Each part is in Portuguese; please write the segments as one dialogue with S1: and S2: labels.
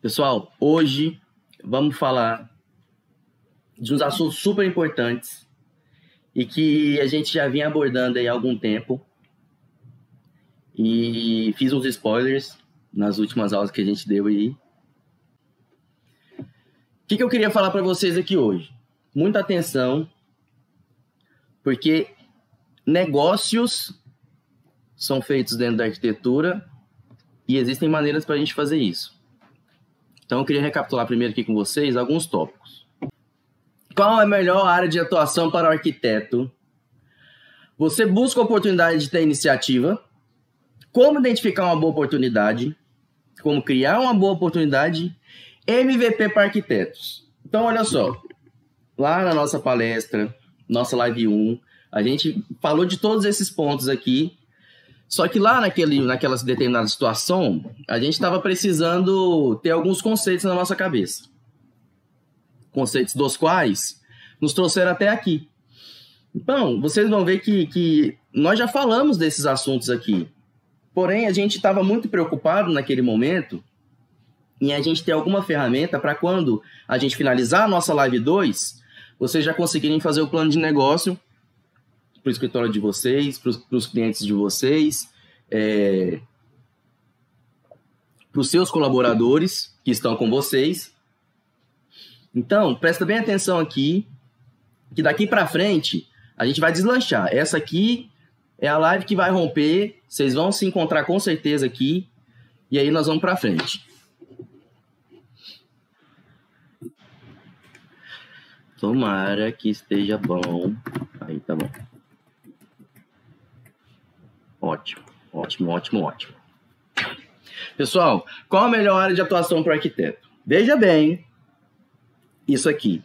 S1: Pessoal, hoje vamos falar de uns assuntos super importantes e que a gente já vinha abordando aí há algum tempo. E fiz uns spoilers nas últimas aulas que a gente deu aí. O que, que eu queria falar para vocês aqui hoje? Muita atenção, porque negócios são feitos dentro da arquitetura e existem maneiras para a gente fazer isso. Então eu queria recapitular primeiro aqui com vocês alguns tópicos. Qual é a melhor área de atuação para o arquiteto? Você busca oportunidade de ter iniciativa. Como identificar uma boa oportunidade? Como criar uma boa oportunidade? MVP para arquitetos. Então, olha só. Lá na nossa palestra, nossa live 1, a gente falou de todos esses pontos aqui só que lá naquele, naquela determinada situação, a gente estava precisando ter alguns conceitos na nossa cabeça. Conceitos dos quais nos trouxeram até aqui. Então, vocês vão ver que, que nós já falamos desses assuntos aqui. Porém, a gente estava muito preocupado naquele momento em a gente ter alguma ferramenta para quando a gente finalizar a nossa live 2, vocês já conseguirem fazer o plano de negócio para o escritório de vocês, para os clientes de vocês, é, para os seus colaboradores que estão com vocês. Então, presta bem atenção aqui, que daqui para frente a gente vai deslanchar. Essa aqui é a live que vai romper, vocês vão se encontrar com certeza aqui, e aí nós vamos para frente. Tomara que esteja bom. Aí tá bom. Ótimo, ótimo, ótimo, ótimo. Pessoal, qual a melhor área de atuação para o arquiteto? Veja bem isso aqui.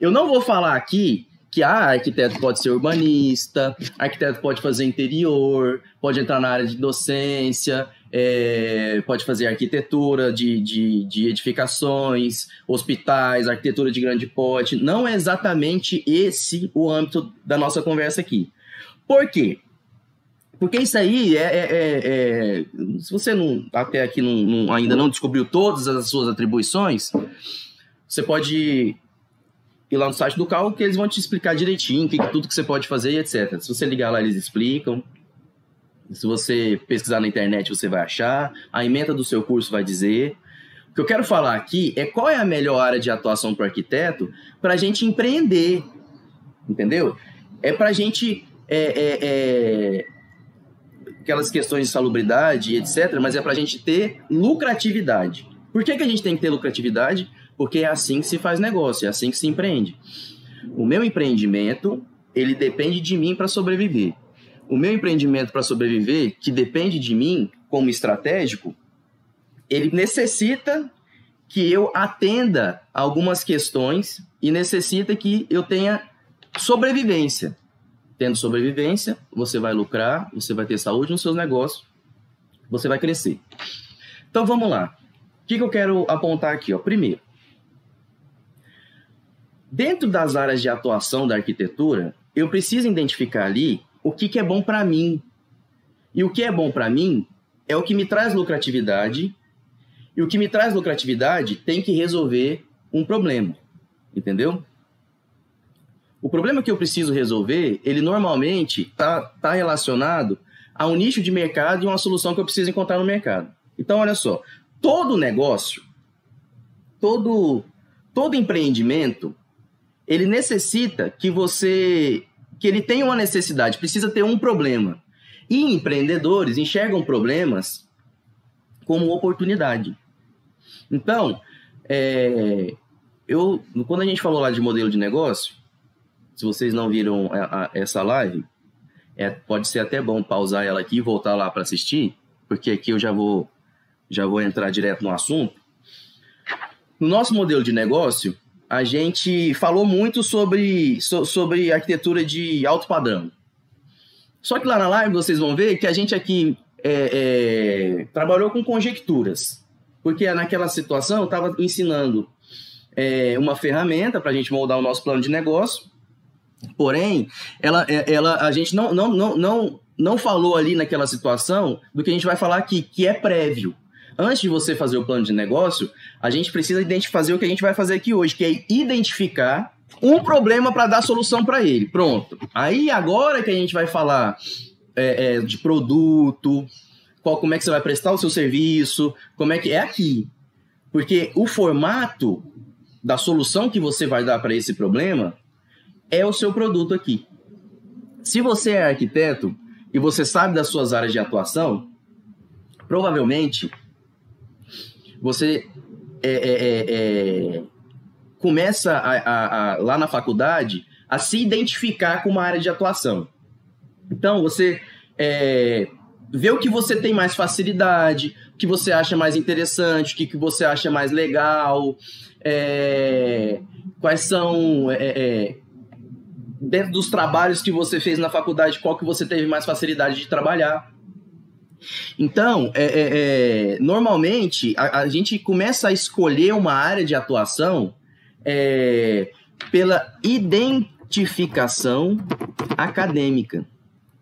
S1: Eu não vou falar aqui que ah, arquiteto pode ser urbanista, arquiteto pode fazer interior, pode entrar na área de docência, é, pode fazer arquitetura de, de, de, edificações, hospitais, arquitetura de grande porte. Não é exatamente esse o âmbito da nossa conversa aqui. Por quê? Porque isso aí é, é, é, é, Se você não até aqui não, não, ainda não descobriu todas as suas atribuições, você pode ir lá no site do Cal que eles vão te explicar direitinho que, tudo que você pode fazer e etc. Se você ligar lá, eles explicam. Se você pesquisar na internet, você vai achar. A emenda do seu curso vai dizer. O que eu quero falar aqui é qual é a melhor área de atuação para o arquiteto para a gente empreender. Entendeu? É para a gente é, é, é aquelas questões de salubridade etc., mas é para a gente ter lucratividade. Por que, que a gente tem que ter lucratividade? Porque é assim que se faz negócio, é assim que se empreende. O meu empreendimento, ele depende de mim para sobreviver. O meu empreendimento para sobreviver, que depende de mim como estratégico, ele necessita que eu atenda algumas questões e necessita que eu tenha sobrevivência. Tendo sobrevivência, você vai lucrar, você vai ter saúde nos seus negócios, você vai crescer. Então vamos lá. O que, que eu quero apontar aqui? Ó? Primeiro, dentro das áreas de atuação da arquitetura, eu preciso identificar ali o que, que é bom para mim. E o que é bom para mim é o que me traz lucratividade. E o que me traz lucratividade tem que resolver um problema. Entendeu? O problema que eu preciso resolver, ele normalmente está tá relacionado a um nicho de mercado e uma solução que eu preciso encontrar no mercado. Então, olha só, todo negócio, todo, todo empreendimento, ele necessita que você, que ele tenha uma necessidade, precisa ter um problema. E empreendedores enxergam problemas como oportunidade. Então, é, eu, quando a gente falou lá de modelo de negócio, se vocês não viram a, a, essa live, é, pode ser até bom pausar ela aqui e voltar lá para assistir, porque aqui eu já vou, já vou entrar direto no assunto. No nosso modelo de negócio, a gente falou muito sobre, so, sobre arquitetura de alto padrão. Só que lá na live vocês vão ver que a gente aqui é, é, trabalhou com conjecturas. Porque naquela situação eu estava ensinando é, uma ferramenta para a gente moldar o nosso plano de negócio Porém, ela, é, ela, a gente não, não, não, não, não falou ali naquela situação do que a gente vai falar aqui, que é prévio. antes de você fazer o plano de negócio, a gente precisa fazer o que a gente vai fazer aqui hoje, que é identificar um problema para dar solução para ele. Pronto. Aí agora que a gente vai falar é, é, de produto, qual, como é que você vai prestar o seu serviço, como é que é aqui. Porque o formato da solução que você vai dar para esse problema é o seu produto aqui. Se você é arquiteto e você sabe das suas áreas de atuação, provavelmente você é, é, é, é começa a, a, a, lá na faculdade a se identificar com uma área de atuação. Então, você é, vê o que você tem mais facilidade, o que você acha mais interessante, o que, que você acha mais legal, é, quais são. Dentro dos trabalhos que você fez na faculdade, qual que você teve mais facilidade de trabalhar. Então, é, é, é, normalmente, a, a, gente começa a escolher uma área de atuação é, pela identificação acadêmica.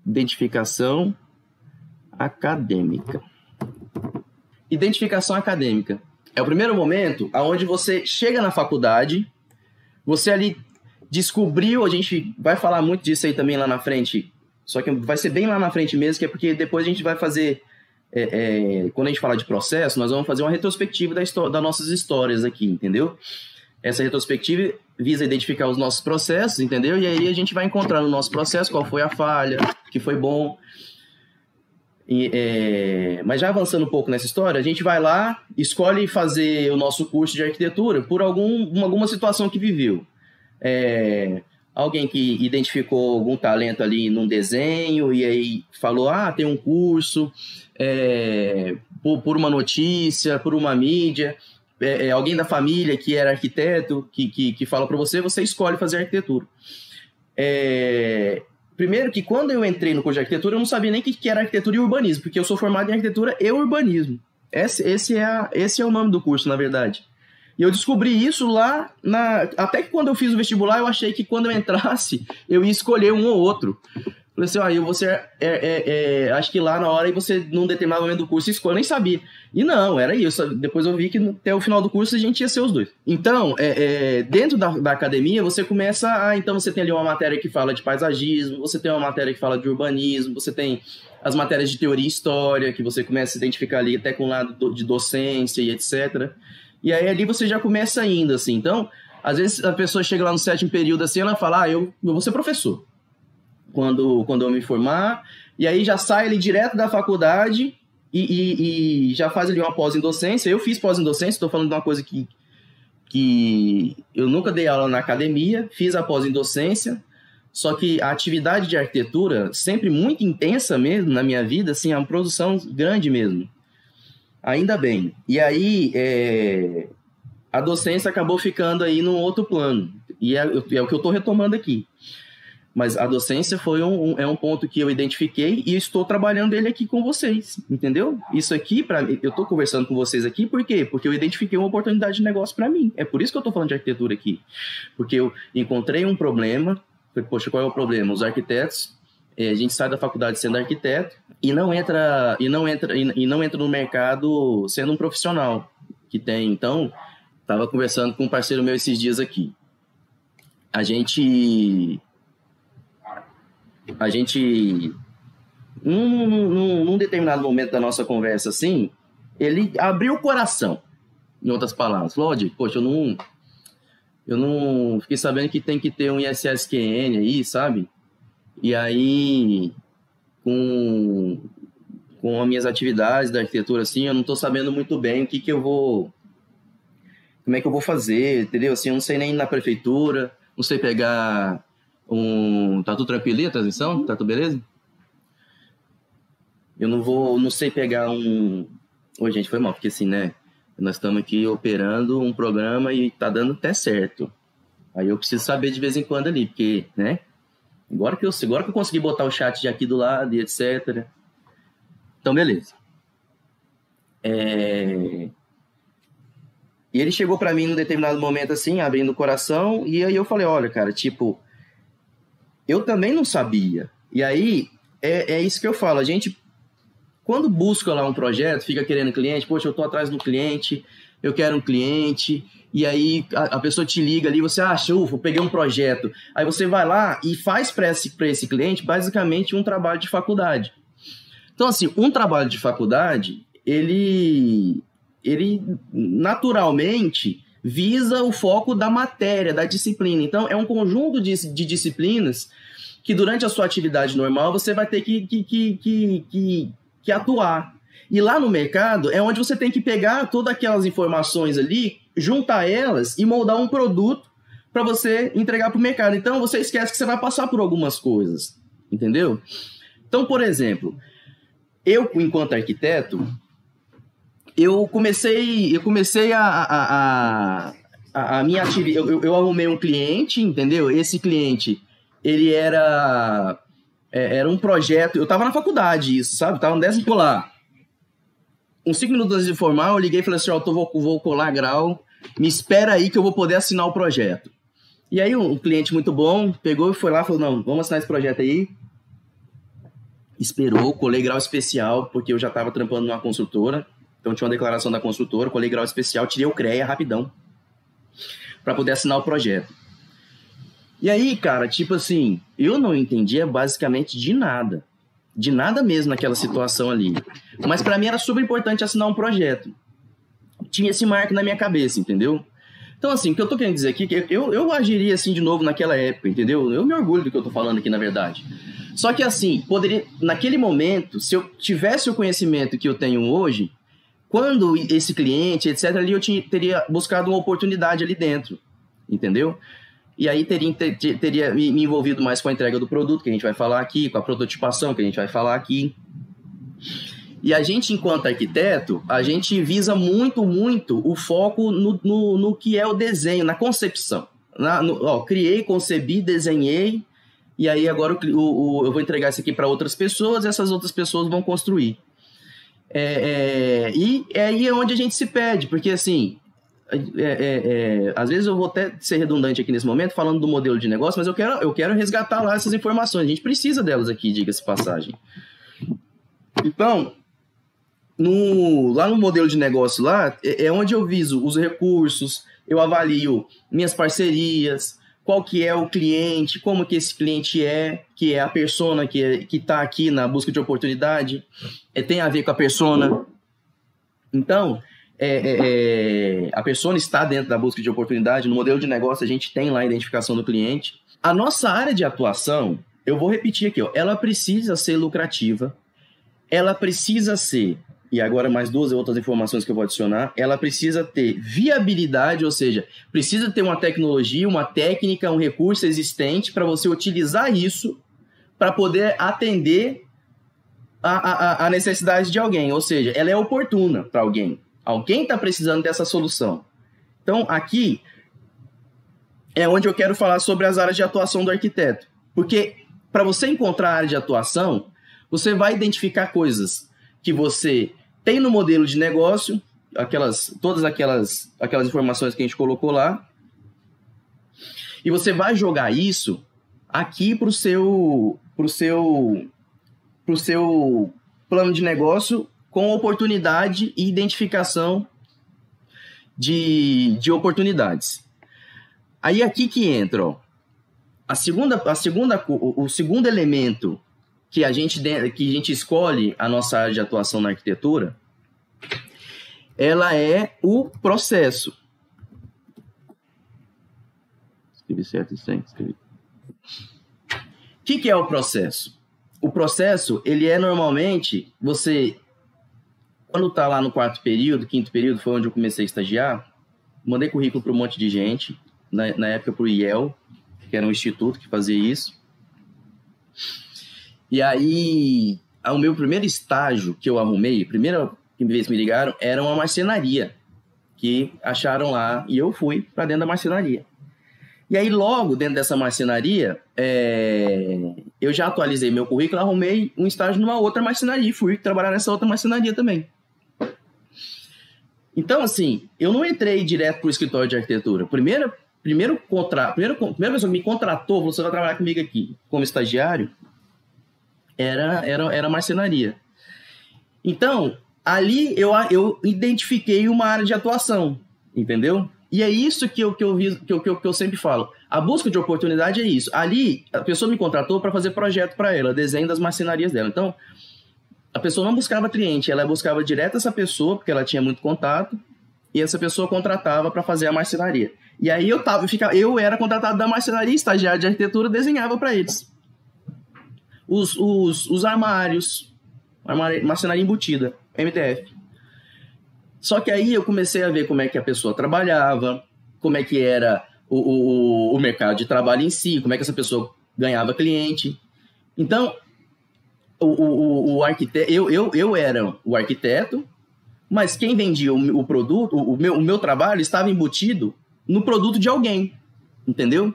S1: Identificação acadêmica. Identificação acadêmica. É o primeiro momento aonde você chega na faculdade, você ali descobriu, a gente vai falar muito disso aí também lá na frente, só que vai ser bem lá na frente mesmo, que é porque depois a gente vai fazer, é, é, quando a gente falar de processo, nós vamos fazer uma retrospectiva da das nossas histórias aqui, entendeu? Essa retrospectiva visa identificar os nossos processos, entendeu? E aí a gente vai encontrar no nosso processo qual foi a falha, o que foi bom. E, é... Mas já avançando um pouco nessa história, a gente vai lá, escolhe fazer o nosso curso de arquitetura por algum, alguma situação que viveu. É... Alguém que identificou algum talento ali num desenho e aí falou: ah, tem um curso, é... por, por uma notícia, por uma mídia é, é, alguém da família que era arquiteto, que, que, que fala para você, você escolhe fazer arquitetura. É, primeiro que quando eu entrei no curso de arquitetura, eu não sabia nem o que, que era arquitetura e urbanismo, porque eu sou formado em arquitetura e urbanismo. Esse, esse, é, esse é o nome do curso, na verdade. E eu descobri isso lá na. Até que quando eu fiz o vestibular, eu achei que quando eu entrasse, eu ia escolher um ou outro. Falei assim, ó, eu você é, é, é, acho que lá na hora e você, num determinado momento do curso, escolhe, eu nem sabia. E não, era isso. Depois eu vi que até o final do curso a gente ia ser os dois. Então, é, é, dentro da, da, academia, você começa a. Então, você tem ali uma matéria que fala de paisagismo, você tem uma matéria que fala de urbanismo, você tem as matérias de teoria e história, que você começa a se identificar ali até com o lado de docência e etc. E aí ali você já começa ainda, assim. Então, às vezes a pessoa chega lá no sétimo período assim, ela fala, ah, eu, eu vou ser professor quando, quando eu me formar, e aí já sai ali direto da faculdade e, e, e já faz ali uma pós em docência. Eu fiz pós em docência, estou falando de uma coisa que, que eu nunca dei aula na academia, fiz a pós em docência, só que a atividade de arquitetura, sempre muito intensa mesmo na minha vida, assim, é uma produção grande mesmo. Ainda bem. E aí, é, a docência acabou ficando aí num outro plano. E é, é o que eu estou retomando aqui. Mas a docência foi um, um, é um ponto que eu identifiquei e estou trabalhando ele aqui com vocês, entendeu? Isso aqui, para eu estou conversando com vocês aqui, por quê? Porque eu identifiquei uma oportunidade de negócio para mim. É por isso que eu estou falando de arquitetura aqui. Porque eu encontrei um problema, poxa, qual é o problema? Os arquitetos, a gente sai da faculdade sendo arquiteto e não entra e não entra e não entra no mercado sendo um profissional que tem. Então, estava conversando com um parceiro meu esses dias aqui. A gente a gente, num, num, num, determinado momento da nossa conversa, assim, ele abriu o coração, em outras palavras. Falou, poxa, eu não, eu não fiquei sabendo que tem que ter um ISSQN aí, sabe? E aí, com, com as minhas atividades da arquitetura, assim, eu não estou sabendo muito bem o que que eu vou... Como é que eu vou fazer, entendeu? Assim, eu não sei nem na prefeitura, não sei pegar um. Tá tudo tranquilo aí a transmissão? Tá tudo beleza? Eu não vou. Não sei pegar um. Oi, gente, foi mal, porque assim, né? Nós estamos aqui operando um programa e tá dando até certo. Aí eu preciso saber de vez em quando ali, porque, né? Agora que eu, agora que eu consegui botar o chat de aqui do lado e etc. Então, beleza. É... E ele chegou para mim num determinado momento assim, abrindo o coração, e aí eu falei: olha, cara, tipo, eu também não sabia. E aí, é, é isso que eu falo. A gente, quando busca lá um projeto, fica querendo cliente, poxa, eu tô atrás do cliente, eu quero um cliente, e aí a, a pessoa te liga ali, você acha, ufa, peguei um projeto. Aí você vai lá e faz para esse, esse cliente basicamente um trabalho de faculdade. Então, assim, um trabalho de faculdade, ele, ele naturalmente visa o foco da matéria, da disciplina. Então, é um conjunto de, de disciplinas que durante a sua atividade normal você vai ter que, que, que, que, que atuar. E lá no mercado é onde você tem que pegar todas aquelas informações ali, juntar elas e moldar um produto para você entregar para o mercado. Então você esquece que você vai passar por algumas coisas, entendeu? Então, por exemplo, eu enquanto arquiteto, eu comecei, eu comecei a, a, a, a minha atividade. Eu, eu, arrumei um cliente, entendeu? Esse cliente, ele era é, era um projeto. Eu tava na faculdade, isso, sabe? Tava no décimo colar. Uns cinco minutos antes de formar, eu liguei e falei assim: Ó, oh, vou, vou colar grau, me espera aí que eu vou poder assinar o projeto. E aí, um cliente muito bom pegou e foi lá e falou: Não, vamos assinar esse projeto aí. Esperou, colei grau especial, porque eu já tava trampando numa construtora. Então tinha uma declaração da construtora, colei grau especial, tirei o CREA rapidão para poder assinar o projeto. E aí, cara, tipo assim, eu não entendia basicamente de nada. De nada mesmo naquela situação ali. Mas para mim era super importante assinar um projeto. Tinha esse marco na minha cabeça, entendeu? Então, assim, o que eu tô querendo dizer aqui é que eu, eu agiria assim de novo naquela época, entendeu? Eu me orgulho do que eu tô falando aqui, na verdade. Só que, assim, poderia, naquele momento, se eu tivesse o conhecimento que eu tenho hoje, quando esse cliente, etc., ali eu tinha, teria buscado uma oportunidade ali dentro, entendeu? E aí teria, ter, teria me envolvido mais com a entrega do produto, que a gente vai falar aqui, com a prototipação, que a gente vai falar aqui. E a gente, enquanto arquiteto, a gente visa muito, muito o foco no, no, no que é o desenho, na concepção. Na, no, ó, criei, concebi, desenhei, e aí agora o, o, eu vou entregar isso aqui para outras pessoas, e essas outras pessoas vão construir. É, é, e é aí é onde a gente se pede, porque assim, é, é, é, às vezes eu vou até ser redundante aqui nesse momento, falando do modelo de negócio, mas eu quero, eu quero resgatar lá essas informações. A gente precisa delas aqui, diga-se passagem. Então, no, lá no modelo de negócio lá, é, é, onde eu viso os recursos, eu avalio minhas parcerias, qual que é o cliente, como que esse cliente é, que é a persona que é, está aqui na busca de oportunidade, é, tem a ver com a persona. Então, é, é, é, a pessoa está dentro da busca de oportunidade, no modelo de negócio a gente tem lá a identificação do cliente. A nossa área de atuação, eu vou repetir aqui, ó, ela precisa ser lucrativa, ela precisa ser, e agora mais duas outras informações que eu vou adicionar, ela precisa ter viabilidade, ou seja, precisa ter uma tecnologia, uma técnica, um recurso existente para você utilizar isso para poder atender a, a, a necessidade de alguém, ou seja, ela é oportuna para alguém. Alguém está precisando dessa solução. Então, aqui é onde eu quero falar sobre as áreas de atuação do arquiteto. Porque para você encontrar a área de atuação, você vai identificar coisas que você tem no modelo de negócio, aquelas, todas aquelas, aquelas informações que a gente colocou lá, e você vai jogar isso aqui para o seu, pro seu, pro seu plano de negócio com oportunidade e identificação de, de oportunidades. Aí aqui que entra, ó, a segunda, a segunda, o, o segundo elemento que a gente que a gente escolhe a nossa área de atuação na arquitetura, ela é o processo. Escrevi certo isso aí? Escrevi. O que, que é o processo? O processo, ele é normalmente você quando tá lá no quarto período, quinto período, foi onde eu comecei a estagiar, mandei currículo para um monte de gente, na, na época para o IEL, que era um instituto que fazia isso. E aí, o meu primeiro estágio que eu arrumei, primeira vez me ligaram, era uma marcenaria, que acharam lá, e eu fui para dentro da marcenaria. E aí, logo dentro dessa marcenaria, é... eu já atualizei meu currículo, arrumei um estágio numa outra marcenaria, e fui trabalhar nessa outra marcenaria também. Então, assim, eu não entrei direto para o escritório de arquitetura. Primeiro, primeiro contrato, primeiro, primeira pessoa que me contratou, você vai trabalhar comigo aqui como estagiário, era, era, era marcenaria. Então, ali eu, eu identifiquei uma área de atuação, entendeu? E é isso que eu, que eu, que eu, que eu, que eu sempre falo. A busca de oportunidade é isso. Ali, a pessoa me contratou para fazer projeto para ela, desenho das marcenarias dela. Então, a pessoa não buscava cliente, ela buscava direto essa pessoa, porque ela tinha muito contato, e essa pessoa contratava para fazer a marcenaria. E aí eu tava, eu, eu era contratado da marcenaria, estagiário de arquitetura, desenhava para eles. Os, os, os armários, marcenaria embutida, MDF. Só que aí eu comecei a ver como é que a pessoa trabalhava, como é que era o, o, o mercado de trabalho em si, como é que essa pessoa ganhava cliente. Então, o, o, o arquiteto, eu, eu, eu era o arquiteto, mas quem vendia o, o produto, o, meu, o meu trabalho estava embutido no produto de alguém, entendeu?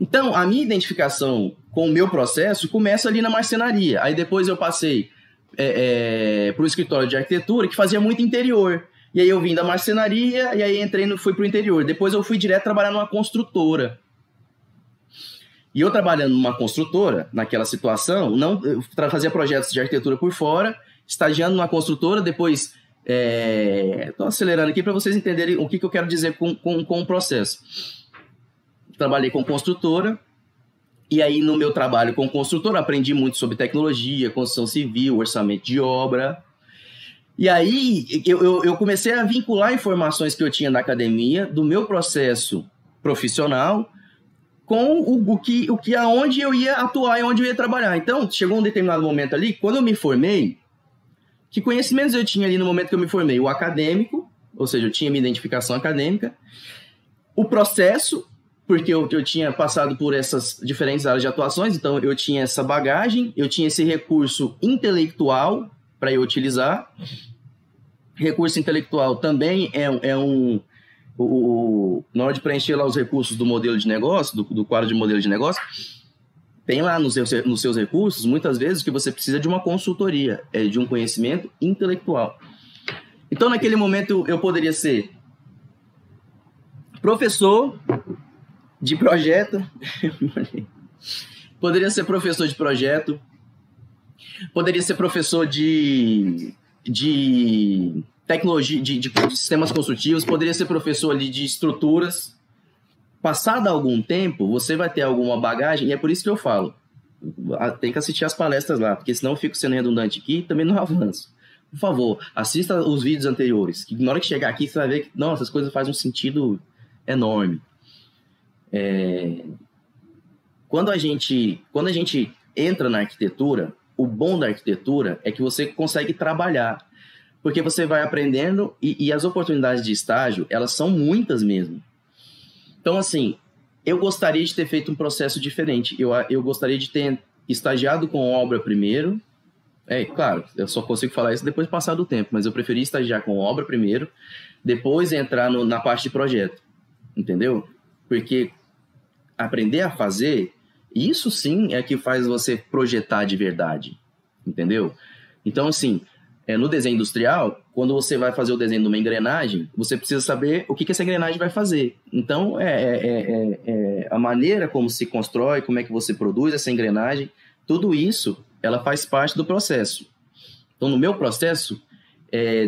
S1: Então, a minha identificação com o meu processo começa ali na marcenaria. Aí depois eu passei é, é, para o escritório de arquitetura, que fazia muito interior. E aí eu vim da marcenaria, e aí entrei no, fui para o interior. Depois eu fui direto trabalhar numa construtora. E eu trabalhando numa construtora, naquela situação, não fazia projetos de arquitetura por fora, estagiando numa construtora, depois Estou é, acelerando aqui para vocês entenderem o que, que eu quero dizer com, com, com o processo. Trabalhei com construtora, e aí no meu trabalho com construtora aprendi muito sobre tecnologia, construção civil, orçamento de obra. E aí eu, eu, comecei a vincular informações que eu tinha na academia, do meu processo profissional, com o, o, que, o que aonde eu ia atuar e onde eu ia trabalhar. Então, chegou um determinado momento ali, quando eu me formei, que conhecimentos eu tinha ali no momento que eu me formei? O acadêmico, ou seja, eu tinha minha identificação acadêmica, o processo, porque eu, eu tinha passado por essas diferentes áreas de atuações, então eu tinha essa bagagem, eu tinha esse recurso intelectual para eu utilizar. Recurso intelectual também é, é um. O, o, na hora de preencher lá os recursos do modelo de negócio, do, do quadro de modelo de negócio, tem lá nos seus, nos seus recursos, muitas vezes, que você precisa de uma consultoria, é, de um conhecimento intelectual. Então, naquele momento, eu poderia ser professor de projeto, poderia ser professor de projeto, poderia ser professor de, de tecnologia, de, de sistemas construtivos, poderia ser professor ali de estruturas, Passado algum tempo, você vai ter alguma bagagem, e é por isso que eu falo. Tem que assistir as palestras lá, porque senão eu fico sendo redundante aqui e também não avanço. Por favor, assista os vídeos anteriores, que na hora que chegar aqui você vai ver que, nossa, as coisas fazem um sentido enorme. É... Quando, a gente, quando a gente entra na arquitetura, o bom da arquitetura é que você consegue trabalhar, porque você vai aprendendo e, e as oportunidades de estágio, elas são muitas mesmo. Então, assim, eu gostaria de ter feito um processo diferente. Eu, eu gostaria de ter estagiado com obra primeiro. É, claro, eu só consigo falar isso depois de passar do tempo, mas eu preferi estagiar com obra primeiro, depois entrar no, na parte de projeto. Entendeu? Porque aprender a fazer, isso sim é que faz você projetar de verdade. Entendeu? Então, assim, é, no desenho industrial, quando você vai fazer o desenho de uma engrenagem, você precisa saber o que, que essa engrenagem vai fazer. Então, é, é, é, a maneira como se constrói, como é que você produz essa engrenagem, tudo isso, ela faz parte do processo. Então, no meu processo,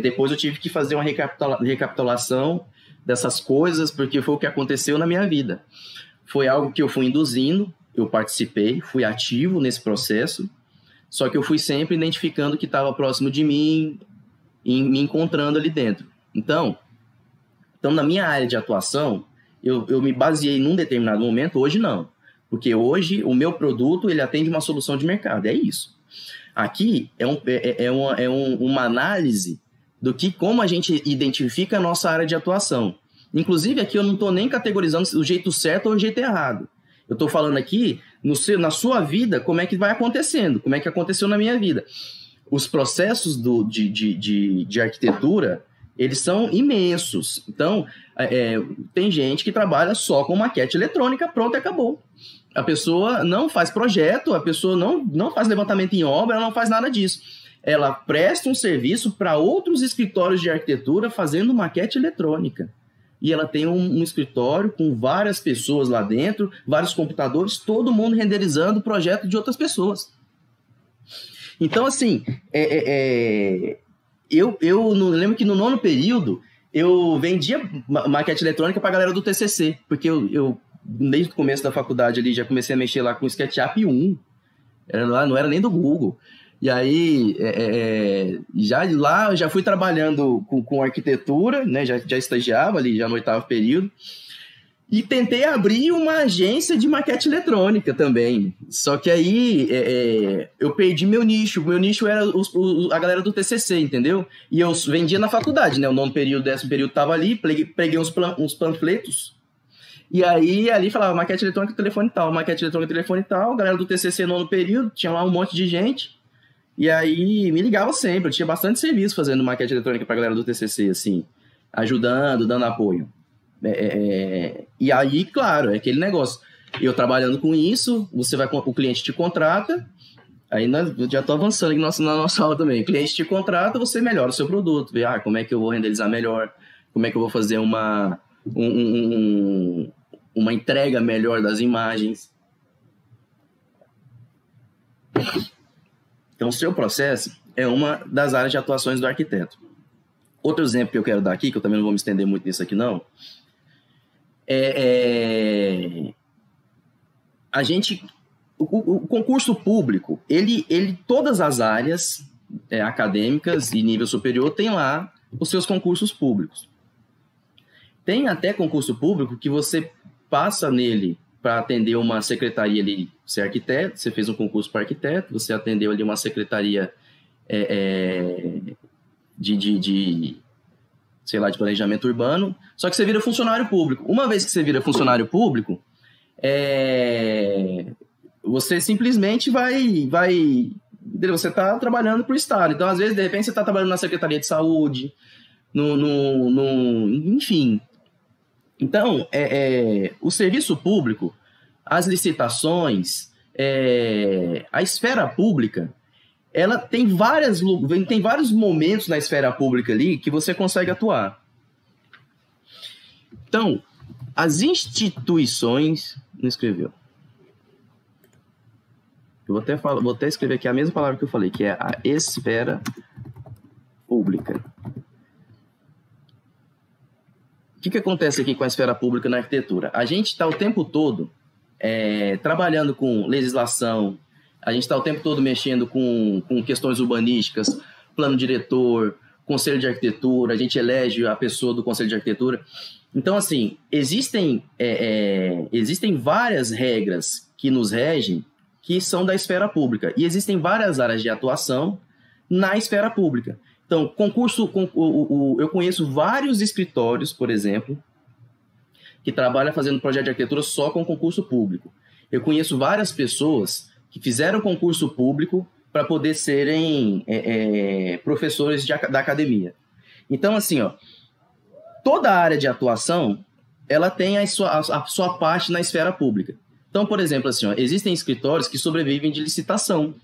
S1: depois eu tive que fazer uma recapitula recapitulação dessas coisas, porque foi o que aconteceu na minha vida. Foi algo que eu fui induzindo, eu participei, fui ativo nesse processo, só que eu fui sempre identificando que estava próximo de mim e me encontrando ali dentro. Então, então na minha área de atuação, eu, eu me baseei num determinado momento, hoje não. Porque hoje o meu produto ele atende uma solução de mercado, é isso. Aqui é, um, é, é, uma, é um, uma análise do que como a gente identifica a nossa área de atuação. Inclusive, aqui eu não estou nem categorizando o jeito certo ou o jeito errado. Eu estou falando aqui no seu, na sua vida como é que vai acontecendo, como é que aconteceu na minha vida. Os processos do, de, de, de, de arquitetura, eles são imensos. Então, é, é, tem gente que trabalha só com maquete eletrônica, pronto, acabou. A pessoa não faz projeto, a pessoa não, não faz levantamento em obra, ela não faz nada disso. Ela presta um serviço para outros escritórios de arquitetura fazendo maquete eletrônica e ela tem um, um, escritório com várias pessoas lá dentro, vários computadores, todo mundo renderizando o projeto de outras pessoas. Então, assim, é, é, é, eu, eu não, lembro que no nono período eu vendia maquete eletrônica pra galera do TCC, porque eu, eu desde o começo da faculdade ali já comecei a mexer lá com SketchUp 1. Era lá, não era nem do Google. E aí, é, é, é, já lá, eu já fui trabalhando com, com arquitetura, né? Já, já estagiava ali, já no oitavo período. E tentei abrir uma agência de maquete eletrônica também. Só que aí é, é, eu perdi meu nicho. Meu nicho era os, a galera do TCC, entendeu? E eu vendia na faculdade, né? O nono período, décimo período tava ali, peguei uns, plan, uns panfletos. E aí ali falava maquete eletrônica, telefone tal, maquete eletrônica, telefone tal. Galera do TCC nono período, tinha lá um monte de gente. E aí me ligava sempre. Eu tinha bastante serviço fazendo maquete eletrônica pra galera do TCC, assim, ajudando, dando apoio. É, é, é, e aí, claro, é aquele negócio. Eu trabalhando com isso, você vai o cliente te contrata, aí nós, já estou avançando aqui na nossa, na nossa aula também. O cliente te contrata, você melhora o seu produto, vê ah, como é que eu vou renderizar melhor, como é que eu vou fazer uma, um, um, uma entrega melhor das imagens. Então, o seu processo é uma das áreas de atuações do arquiteto. Outro exemplo que eu quero dar aqui, que eu também não vou me estender muito nisso aqui não, é, é, a gente o, o, concurso público ele ele todas as áreas é, acadêmicas e nível superior tem lá os seus concursos públicos tem até concurso público que você passa nele para atender uma secretaria ali ser arquiteto você fez um concurso para arquiteto você atendeu ali uma secretaria é, é de, de, de sei lá, de planejamento urbano, só que você vira funcionário público. Uma vez que você vira funcionário público, é... você simplesmente vai, vai, você está trabalhando para o Estado. Então, às vezes, de repente, você está trabalhando na Secretaria de Saúde, no, no, no enfim. Então, é, é, o serviço público, as licitações, é, a esfera pública, ela tem várias tem vários momentos na esfera pública ali que você consegue atuar. Então, as instituições não escreveu. Eu vou até falar, vou até escrever aqui a mesma palavra que eu falei, que é a esfera pública. O que, que acontece aqui com a esfera pública na arquitetura? A gente está o tempo todo é, trabalhando com legislação, a gente está o tempo todo mexendo com, com questões urbanísticas, plano diretor, conselho de arquitetura, a gente elege a pessoa do conselho de arquitetura. Então, assim, existem, é, é, existem várias regras que nos regem que são da esfera pública. E existem várias áreas de atuação na esfera pública. Então, concurso, o, o, eu conheço vários escritórios, por exemplo, que trabalham fazendo projeto de arquitetura só com concurso público. Eu conheço várias pessoas que fizeram concurso público para poder serem é, é, professores de, da academia. Então, assim, ó, toda área de atuação ela tem a sua, a sua parte na esfera pública. Então, por exemplo, assim, ó, existem escritórios que sobrevivem de licitação,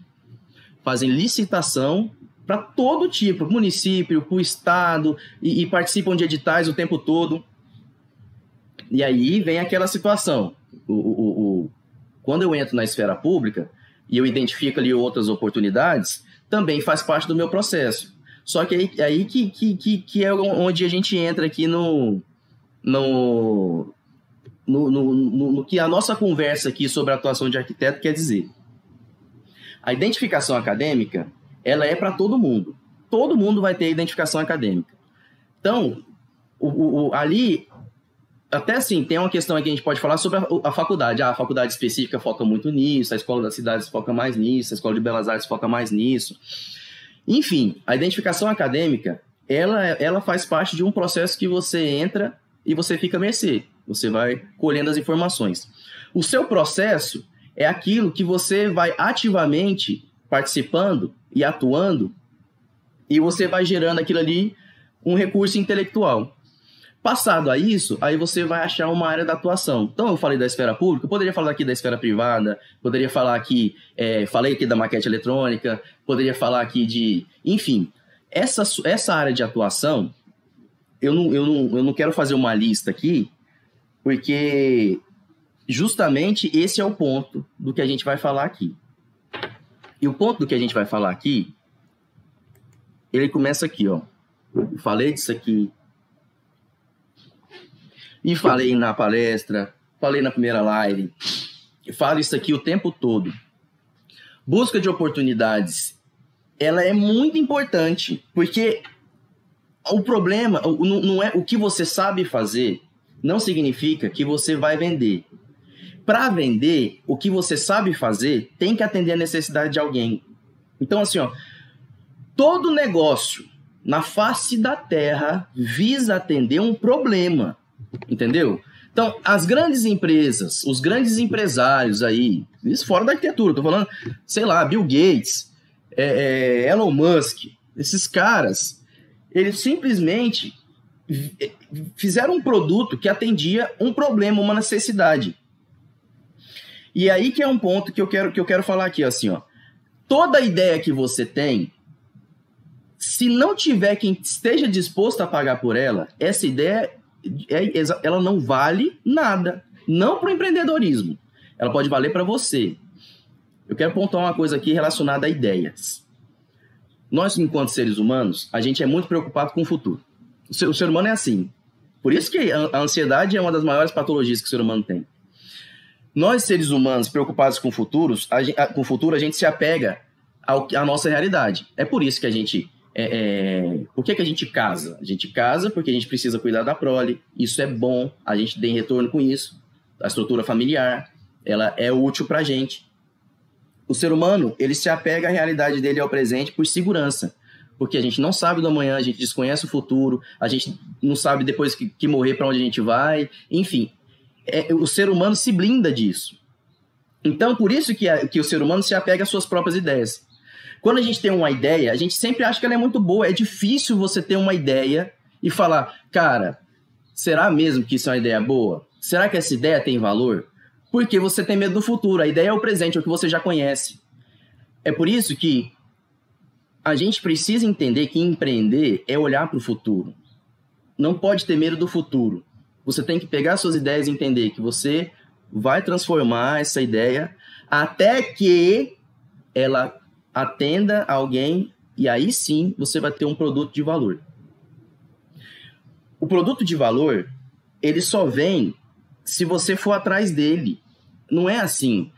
S1: fazem licitação para todo tipo, município, para o estado, e, e participam de editais o tempo todo. E aí vem aquela situação. O, o, o, quando eu entro na esfera pública, e eu identifico ali outras oportunidades, também faz parte do meu processo. Só que aí, aí que, que, que, é onde a gente entra aqui no, no, no, no, no, no que a nossa conversa aqui sobre a atuação de arquiteto quer dizer. A identificação acadêmica, ela é para todo mundo. Todo mundo vai ter identificação acadêmica. Então, o, o, ali até assim, tem uma questão que a gente pode falar sobre a, a, faculdade. Ah, a faculdade específica foca muito nisso, a escola das cidades foca mais nisso, a escola de belas artes foca mais nisso. Enfim, a identificação acadêmica, ela, ela faz parte de um processo que você entra e você fica a mercê. Você vai colhendo as informações. O seu processo é aquilo que você vai ativamente participando e atuando e você vai gerando aquilo ali um recurso intelectual. Passado a isso, aí você vai achar uma área da atuação. Então, eu falei da esfera pública, poderia falar aqui da esfera privada, poderia falar aqui, é, falei aqui da maquete eletrônica, poderia falar aqui de. Enfim, essa, essa área de atuação, eu não, eu, não, eu não quero fazer uma lista aqui, porque justamente esse é o ponto do que a gente vai falar aqui. E o ponto do que a gente vai falar aqui, ele começa aqui, ó. Eu falei disso aqui. E falei na palestra, falei na primeira live. Eu falo isso aqui o tempo todo. Busca de oportunidades, ela é muito importante, porque o problema não é o que você sabe fazer, não significa que você vai vender. Para vender, o que você sabe fazer tem que atender a necessidade de alguém. Então, assim, ó, todo negócio na face da terra visa atender um problema, entendeu? Então, as grandes empresas, os grandes empresários aí, isso fora da arquitetura, tô falando, sei lá, Bill Gates, é, é, Elon Musk, esses caras, eles simplesmente fizeram um produto que atendia um problema, uma necessidade. E aí que é um ponto que eu quero que eu quero falar aqui, assim, ó. Toda ideia que você tem, se não tiver quem esteja disposto a pagar por ela, essa ideia é, ela não vale nada. Não para o empreendedorismo. Ela pode valer para você. Eu quero pontuar uma coisa aqui relacionada a ideias. Nós, enquanto seres humanos, a gente é muito preocupado com o futuro. O ser, o ser humano é assim. Por isso que a ansiedade é uma das maiores patologias que o ser humano tem. Nós, seres humanos, preocupados com, futuros, a, com o futuro, a gente se apega ao, à nossa realidade. É por isso que a gente. É, é, por que, que a gente casa? A gente casa porque a gente precisa cuidar da prole, isso é bom, a gente tem retorno com isso. A estrutura familiar, ela é útil para a gente. O ser humano, ele se apega à realidade dele ao presente por segurança. Porque a gente não sabe do amanhã, a gente desconhece o futuro, a gente não sabe depois que, que morrer para onde a gente vai. Enfim, é, o ser humano se blinda disso. Então, por isso que, a, que o ser humano se apega às suas próprias ideias. Quando a gente tem uma ideia, a gente sempre acha que ela é muito boa. É difícil você ter uma ideia e falar, cara, será mesmo que isso é uma ideia boa? Será que essa ideia tem valor? Porque você tem medo do futuro. A ideia é o presente, é o que você já conhece. É por isso que a gente precisa entender que empreender é olhar para o futuro. Não pode ter medo do futuro. Você tem que pegar suas ideias e entender que você vai transformar essa ideia até que ela atenda alguém e aí sim você vai ter um produto de valor. O produto de valor, ele só vem se você for atrás dele. Não é assim.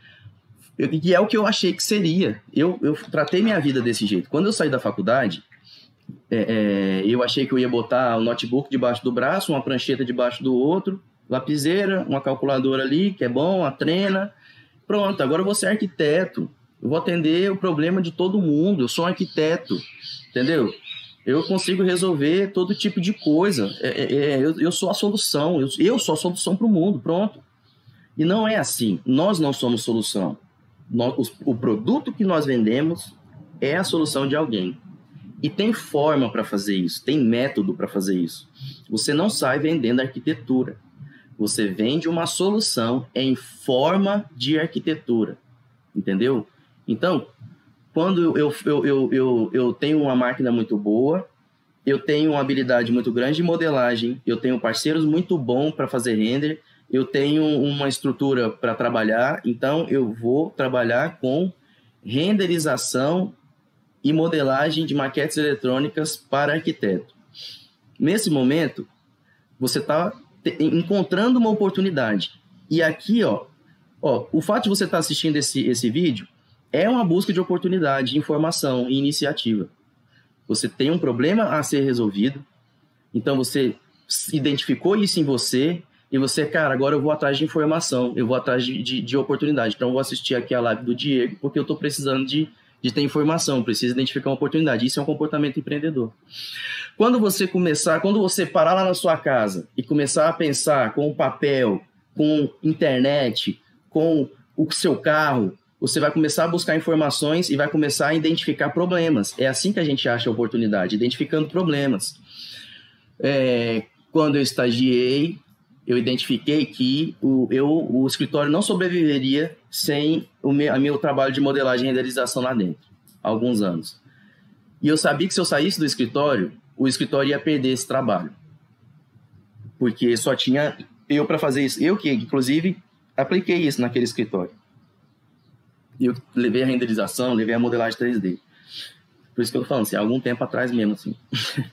S1: E é o que eu achei que seria. Eu, eu tratei minha vida desse jeito. Quando eu saí da faculdade, é, é, eu achei que eu ia botar o notebook debaixo do braço, uma prancheta debaixo do outro, lapiseira, uma calculadora ali, que é bom, a trena. Pronto, agora eu vou ser arquiteto. Eu vou atender o problema de todo mundo. Eu sou um arquiteto, entendeu? Eu consigo resolver todo tipo de coisa. É, é, é eu, eu, sou a solução. Eu, eu sou a solução para o mundo. Pronto. E não é assim. Nós não somos solução. Nós, o, o produto que nós vendemos é a solução de alguém. E tem forma para fazer isso, tem método para fazer isso. Você não sai vendendo arquitetura. Você vende uma solução em forma de arquitetura. Entendeu? Então, quando eu, eu, eu, eu, eu tenho uma máquina muito boa, eu tenho uma habilidade muito grande de modelagem, eu tenho parceiros muito bons para fazer render, eu tenho uma estrutura para trabalhar, então eu vou trabalhar com renderização e modelagem de maquetes eletrônicas para arquiteto. Nesse momento, você está encontrando uma oportunidade. E aqui, ó, ó, o fato de você estar tá assistindo esse, esse vídeo é uma busca de oportunidade, de informação e iniciativa. Você tem um problema a ser resolvido, então você identificou isso em você e você, cara, agora eu vou atrás de informação, eu vou atrás de, de, de oportunidade. Então eu vou assistir aqui a live do Diego, porque eu estou precisando de de ter informação, precisa identificar uma oportunidade. Isso é um comportamento empreendedor. Quando você começar, quando você parar lá na sua casa e começar a pensar com o papel, com internet, com o seu carro, você vai começar a buscar informações e vai começar a identificar problemas. É assim que a gente acha a oportunidade, identificando problemas. É, quando eu estagiei, eu identifiquei que o, eu, o escritório não sobreviveria sem o meu, a meu trabalho de modelagem e renderização lá dentro, há alguns anos. E eu sabia que se eu saísse do escritório, o escritório ia perder esse trabalho. Porque só tinha eu para fazer isso. Eu que, inclusive, apliquei isso naquele escritório. eu levei a renderização, levei a modelagem 3D. Por isso que eu tô falando, assim, há algum tempo atrás mesmo, assim.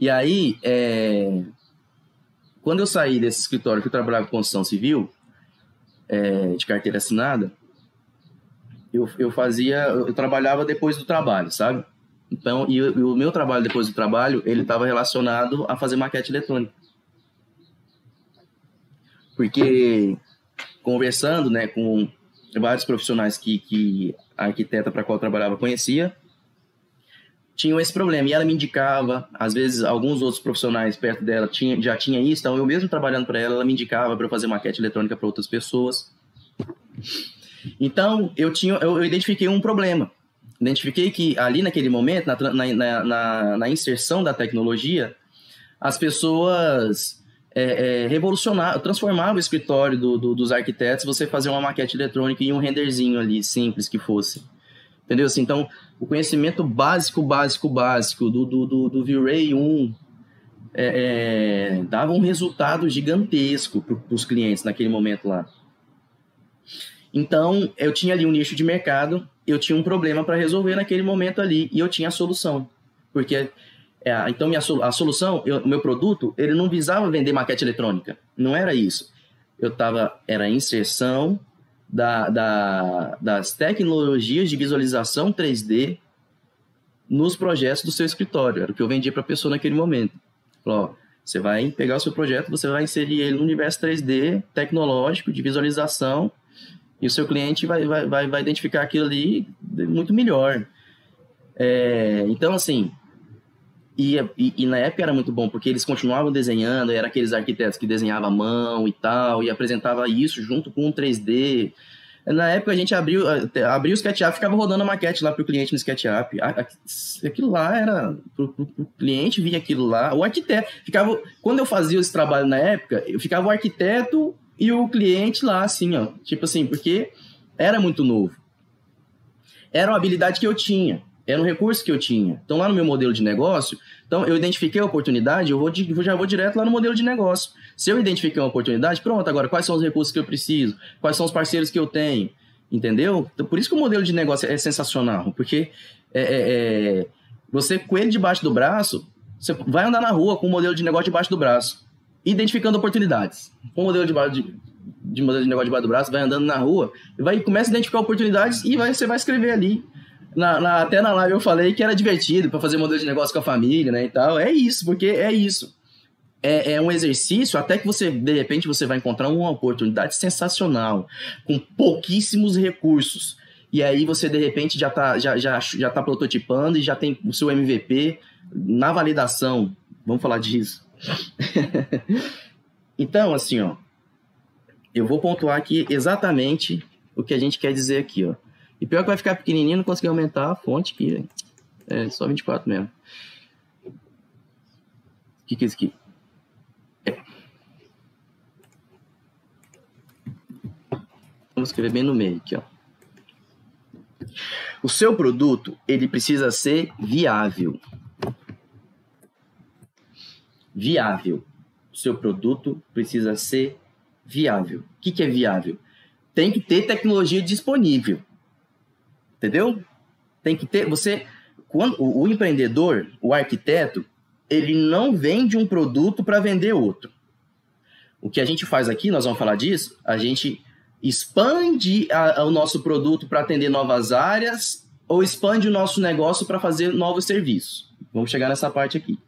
S1: e aí, é... quando eu saí desse escritório, fui trabalhar com construção civil, é, de carteira assinada, eu, eu fazia, eu trabalhava depois do trabalho, sabe? Então, e, e o meu trabalho depois do trabalho, ele estava relacionado a fazer maquete eletrônica. Porque conversando, né, com vários profissionais que, que a arquiteta para qual eu trabalhava conhecia, tinham esse problema. E ela me indicava, às vezes alguns outros profissionais perto dela tinha, já tinha isso, então eu mesmo trabalhando para ela, ela me indicava para fazer maquete eletrônica para outras pessoas. Então, eu, tinha, eu, eu, identifiquei um problema. Identifiquei que ali naquele momento, na, na, na, na inserção da tecnologia, as pessoas é, é, revolucionavam, transformavam o escritório do, do, dos arquitetos você fazer uma maquete eletrônica e um renderzinho ali, simples que fosse. Entendeu? Assim, então, o conhecimento básico, básico, básico do, do, do, do V-Ray 1 é, é, dava um resultado gigantesco para os clientes naquele momento lá. Então, eu tinha ali um nicho de mercado, eu tinha um problema para resolver naquele momento ali, e eu tinha a solução. Porque, é, então, minha, a solução, o meu produto, ele não visava vender maquete eletrônica. Não era isso. Eu tava, era inserção da, da, das tecnologias de visualização 3D nos projetos do seu escritório. Era o que eu vendia para a pessoa naquele momento. Falou, ó, você vai pegar o seu projeto, você vai inserir ele no universo 3D tecnológico de visualização e o seu cliente vai, vai, vai, vai identificar aquilo ali muito melhor. É, então, assim, e, e, e, na época era muito bom, porque eles continuavam desenhando, era aqueles arquitetos que desenhavam à mão e tal, e apresentava isso junto com um 3D. Na época a gente abriu, abriu o SketchUp, ficava rodando a maquete lá para o cliente no SketchUp. Aquilo lá era. O cliente via aquilo lá. O arquiteto. ficava Quando eu fazia esse trabalho na época, eu ficava o arquiteto e o cliente lá, assim, ó. Tipo assim, porque era muito novo. Era uma habilidade que eu tinha, era um recurso que eu tinha. Então, lá no meu modelo de negócio, então eu identifiquei a oportunidade, eu vou, eu já vou direto lá no modelo de negócio. Se eu identifiquei uma oportunidade, pronto, agora quais são os recursos que eu preciso? Quais são os parceiros que eu tenho? Entendeu? Então, por isso que o modelo de negócio é sensacional, porque é, é, é, você, com ele debaixo do braço, você vai andar na rua com o modelo de negócio debaixo do braço identificando oportunidades. Com o modelo de, de, de modelo de negócio debaixo do braço, vai andando na rua, vai começa a identificar oportunidades e vai, você vai escrever ali. Na, na, até na live eu falei que era divertido para fazer modelo de negócio com a família, né, e tal. É isso, porque é isso. É, é, um exercício até que você, de repente, você vai encontrar uma oportunidade sensacional, com pouquíssimos recursos. E aí você, de repente, já está já, já, já tá prototipando e já tem o seu MVP na validação. Vamos falar disso. então, assim, ó, eu vou pontuar aqui exatamente o que a gente quer dizer aqui, ó. E pior que vai ficar pequenininho, não consegui aumentar a fonte aqui. É só 24 mesmo. O que, que é isso aqui? É. Vamos escrever bem no meio aqui, ó. O seu produto, ele precisa ser viável viável. O seu produto precisa ser viável. O que, que é viável? Tem que ter tecnologia disponível. Entendeu? Tem que ter. Você. Quando, o, o empreendedor, o arquiteto, ele não vende um produto para vender outro. O que a gente faz aqui, nós vamos falar disso, a gente expande a, a, o nosso produto para atender novas áreas ou expande o nosso negócio para fazer novos serviços. Vamos chegar nessa parte aqui.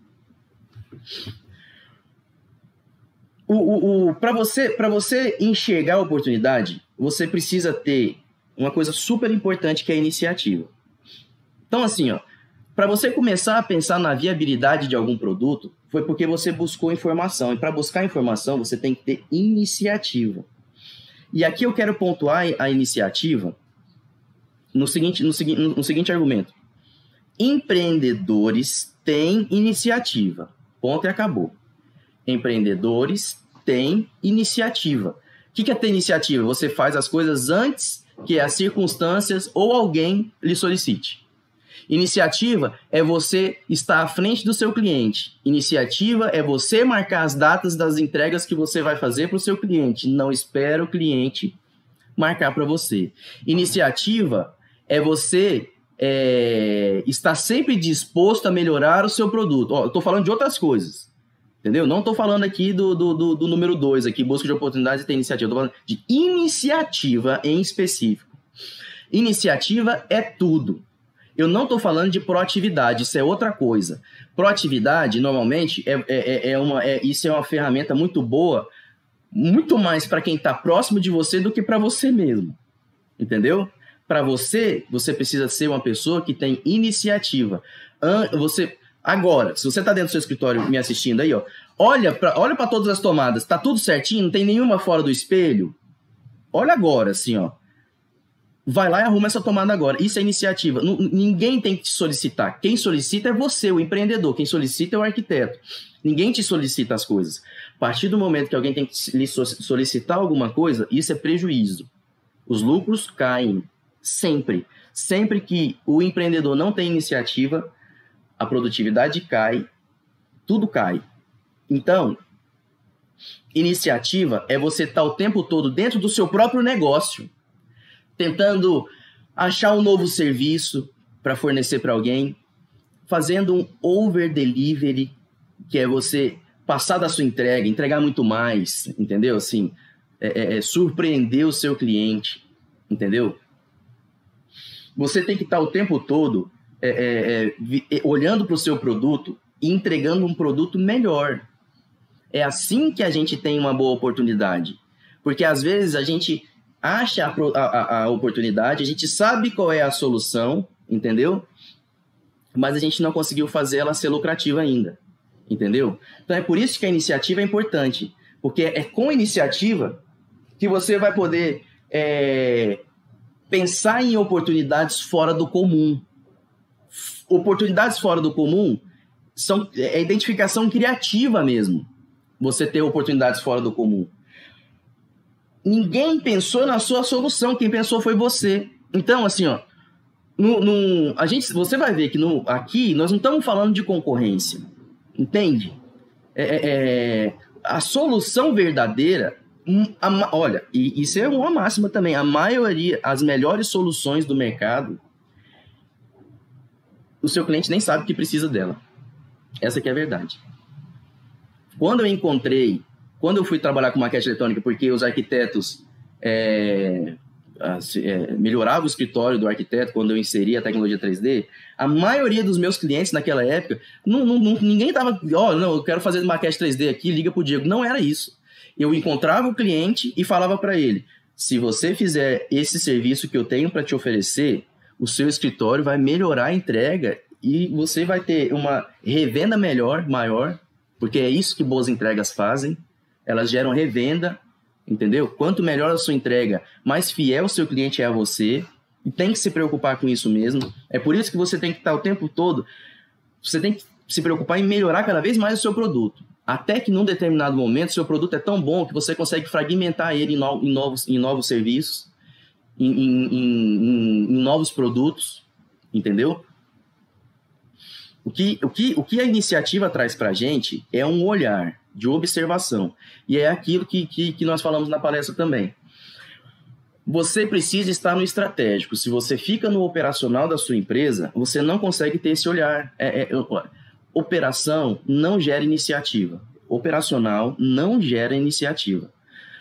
S1: O, o, o para você, você enxergar a oportunidade, você precisa ter uma coisa super importante que é a iniciativa. Então, assim, ó, para você começar a pensar na viabilidade de algum produto, foi porque você buscou informação. E para buscar informação, você tem que ter iniciativa. E aqui eu quero pontuar a iniciativa no seguinte, no, segui no seguinte argumento: empreendedores têm iniciativa. Ponto e acabou. Empreendedores têm iniciativa. O que é ter iniciativa? Você faz as coisas antes que as circunstâncias ou alguém lhe solicite. Iniciativa é você estar à frente do seu cliente. Iniciativa é você marcar as datas das entregas que você vai fazer para o seu cliente. Não espera o cliente marcar para você. Iniciativa é você é, estar sempre disposto a melhorar o seu produto. Estou falando de outras coisas. Entendeu? Não estou falando aqui do, do, do, do número 2, aqui, busca de oportunidades e ter iniciativa. Estou falando de iniciativa em específico. Iniciativa é tudo. Eu não estou falando de proatividade, isso é outra coisa. Proatividade, normalmente, é, é, é uma, é, isso é uma ferramenta muito boa, muito mais para quem está próximo de você do que para você mesmo. Entendeu? Para você, você precisa ser uma pessoa que tem iniciativa. Você agora, se você está dentro do seu escritório me assistindo aí, ó, olha para olha todas as tomadas, tá tudo certinho, não tem nenhuma fora do espelho. Olha agora, assim, ó vai lá e arruma essa tomada agora. Isso é iniciativa. N ninguém tem que te solicitar. Quem solicita é você, o empreendedor. Quem solicita é o arquiteto. Ninguém te solicita as coisas. A partir do momento que alguém tem que lhe solicitar alguma coisa, isso é prejuízo. Os lucros caem. Sempre. Sempre que o empreendedor não tem iniciativa, a produtividade cai, tudo cai. Então, iniciativa é você estar o tempo todo dentro do seu próprio negócio tentando achar um novo serviço para fornecer para alguém, fazendo um over delivery, que é você passar da sua entrega, entregar muito mais, entendeu? Assim, é, é, é surpreender o seu cliente, entendeu? Você tem que estar o tempo todo é, é, é olhando para o seu produto e entregando um produto melhor. É assim que a gente tem uma boa oportunidade. Porque às vezes a gente acha a, a, a oportunidade, a gente sabe qual é a solução, entendeu? Mas a gente não conseguiu fazer ela ser lucrativa ainda, entendeu? Então é por isso que a iniciativa é importante, porque é com iniciativa que você vai poder é, pensar em oportunidades fora do comum. Oportunidades fora do comum são é identificação criativa mesmo. Você ter oportunidades fora do comum ninguém pensou na sua solução, quem pensou foi você. Então, assim, ó, no, no, a gente, você vai ver que no, aqui nós não estamos falando de concorrência, entende? É, é, é a solução verdadeira, hum, a, olha, e isso é uma máxima também, a maioria, as melhores soluções do mercado, o seu cliente nem sabe que precisa dela. Essa que é a verdade. Quando eu encontrei quando eu fui trabalhar com maquete eletrônica, porque os arquitetos é, é, melhoravam o escritório do arquiteto quando eu inseria a tecnologia 3D, a maioria dos meus clientes naquela época, não, não, não ninguém estava, ó, oh, não, eu quero fazer maquete 3D aqui, liga para o Diego. Não era isso. Eu encontrava o cliente e falava para ele: se você fizer esse serviço que eu tenho para te oferecer, o seu escritório vai melhorar a entrega e você vai ter uma revenda melhor, maior, porque é isso que boas entregas fazem elas geram revenda, entendeu? Quanto melhor a sua entrega, mais fiel o seu cliente é a você, e tem que se preocupar com isso mesmo. É por isso que você tem que estar o tempo todo, você tem que se preocupar em melhorar cada vez mais o seu produto. Até que num determinado momento, seu produto é tão bom que você consegue fragmentar ele em, no, em novos, em novos serviços, em, em, em novos produtos, entendeu? O que, o, que, o que a iniciativa traz para a gente é um olhar de observação. E é aquilo que, que, que nós falamos na palestra também. Você precisa estar no estratégico. Se você fica no operacional da sua empresa, você não consegue ter esse olhar. É, é, operação não gera iniciativa. Operacional não gera iniciativa.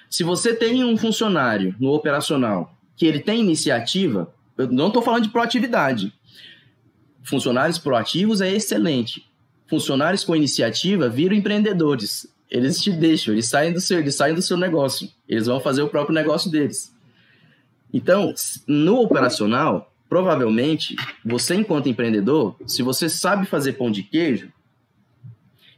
S1: Se você tem um funcionário no operacional que ele tem iniciativa, eu não estou falando de proatividade. Funcionários proativos é excelente funcionários com iniciativa viram empreendedores. Eles te deixam, eles saem do seu, eles saem do seu negócio. Eles vão fazer o próprio negócio deles. Então, no operacional, provavelmente, você enquanto empreendedor, se você sabe fazer pão de queijo,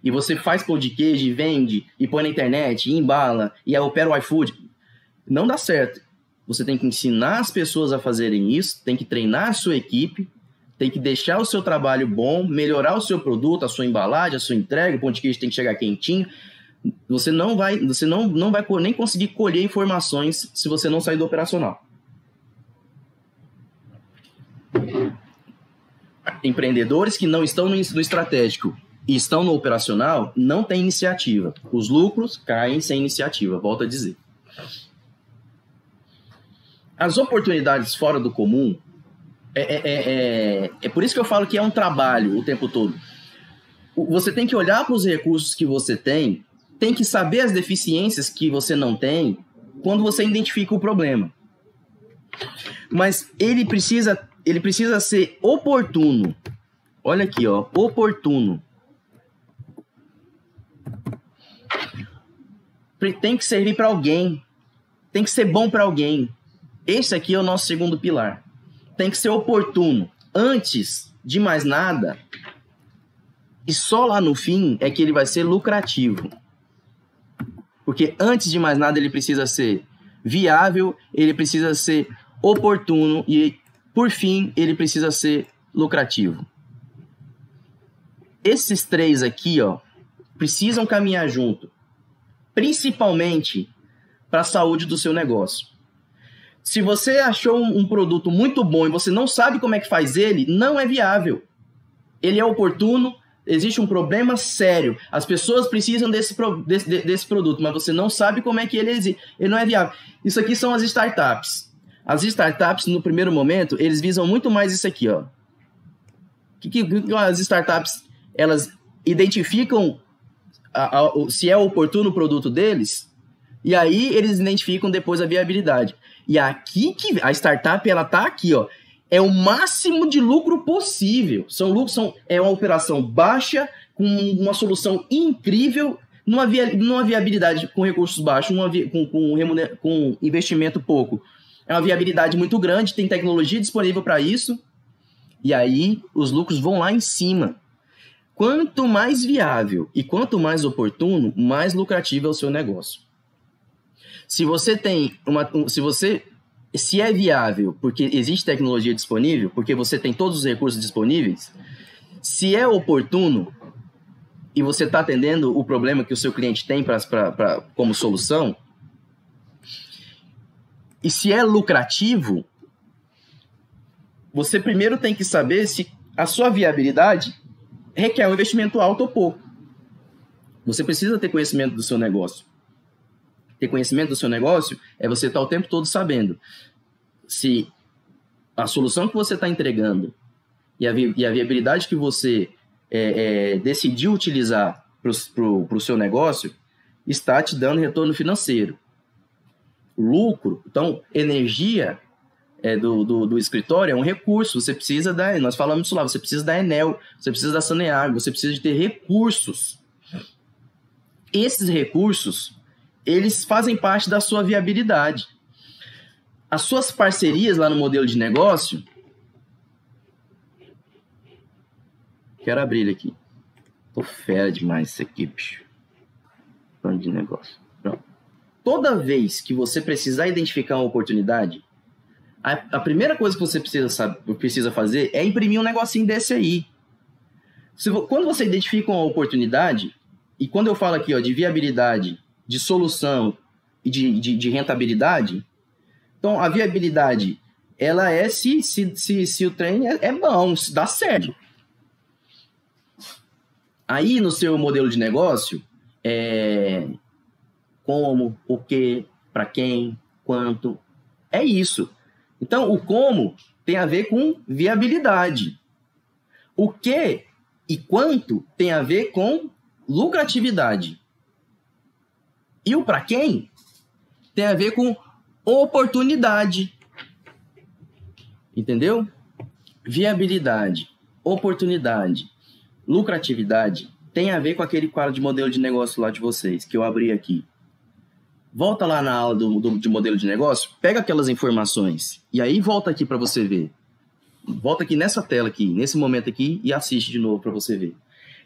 S1: e você faz pão de queijo e vende, e põe na internet, e embala, e opera o iFood, não dá certo. Você tem que ensinar as pessoas a fazerem isso, tem que treinar a sua equipe, tem que deixar o seu trabalho bom, melhorar o seu produto, a sua embalagem, a sua entrega, o pão de queijo tem que chegar quentinho. Você não vai, você não, não vai nem conseguir colher informações se você não sair do operacional. Empreendedores que não estão no, no estratégico e estão no operacional não têm iniciativa. Os lucros caem sem iniciativa, volto a dizer. As oportunidades fora do comum, é, é, é, é, é por isso que eu falo que é um trabalho o tempo todo. Você tem que olhar para os recursos que você tem, tem que saber as deficiências que você não tem quando você identifica o problema. Mas ele precisa, ele precisa ser oportuno. Olha aqui, ó, oportuno. Tem que servir para alguém. Tem que ser bom para alguém. Esse aqui é o nosso segundo pilar. Tem que ser oportuno. Antes de mais nada, e só lá no fim é que ele vai ser lucrativo. Porque antes de mais nada ele precisa ser viável, ele precisa ser oportuno e, por fim, ele precisa ser lucrativo. Esses três aqui, ó, precisam caminhar junto, principalmente para a saúde do seu negócio. Se você achou um produto muito bom e você não sabe como é que faz ele, não é viável. Ele é oportuno, existe um problema sério. As pessoas precisam desse, desse, desse produto, mas você não sabe como é que ele existe. Ele não é viável. Isso aqui são as startups. As startups, no primeiro momento, eles visam muito mais isso aqui, ó. Que, que as startups, elas identificam a, a, se é oportuno o produto deles, e aí eles identificam depois a viabilidade. E aqui que a startup, ela tá aqui, ó é o máximo de lucro possível. São lucros, são, é uma operação baixa, com uma solução incrível, numa, via, numa viabilidade com recursos baixos, com, com, remuner, com investimento pouco. É uma viabilidade muito grande, tem tecnologia disponível para isso, e aí os lucros vão lá em cima. Quanto mais viável e quanto mais oportuno, mais lucrativo é o seu negócio. Se você tem uma, se você se é viável, porque existe tecnologia disponível, porque você tem todos os recursos disponíveis, se é oportuno e você está atendendo o problema que o seu cliente tem pra, como solução, e se é lucrativo, você primeiro tem que saber se a sua viabilidade requer um investimento alto ou pouco. Você precisa ter conhecimento do seu negócio ter conhecimento do seu negócio é você estar tá o tempo todo sabendo se a solução que você está entregando e a, vi e a, viabilidade que você é, é, decidiu utilizar para o seu negócio está te dando retorno financeiro. Lucro, então, energia é, do, do, do, escritório é um recurso. Você precisa da. Nós falamos isso lá, você precisa da Enel, você precisa da Saneag, você precisa de ter recursos. Esses recursos eles fazem parte da sua viabilidade. As suas parcerias lá no modelo de negócio. Quero abrir ele aqui. Tô fera demais isso aqui, bicho. Plano de negócio. Pronto. Toda vez que você precisar identificar uma oportunidade, a, a primeira coisa que você precisa, saber, precisa fazer é imprimir um negocinho desse aí. Se, quando você identifica uma oportunidade, e quando eu falo aqui ó, de viabilidade de solução e de, de, de rentabilidade. Então, a viabilidade, ela é se, se, se, se o trem é, é bom, se dá certo. Aí, no seu modelo de negócio, é como, o que, para quem, quanto, é isso. Então, o como tem a ver com viabilidade. O que e quanto tem a ver com lucratividade. E o para quem tem a ver com oportunidade. Entendeu? Viabilidade, oportunidade, lucratividade tem a ver com aquele quadro de modelo de negócio lá de vocês, que eu abri aqui. Volta lá na aula do, do de modelo de negócio, pega aquelas informações e aí volta aqui para você ver. Volta aqui nessa tela aqui, nesse momento aqui e assiste de novo para você ver.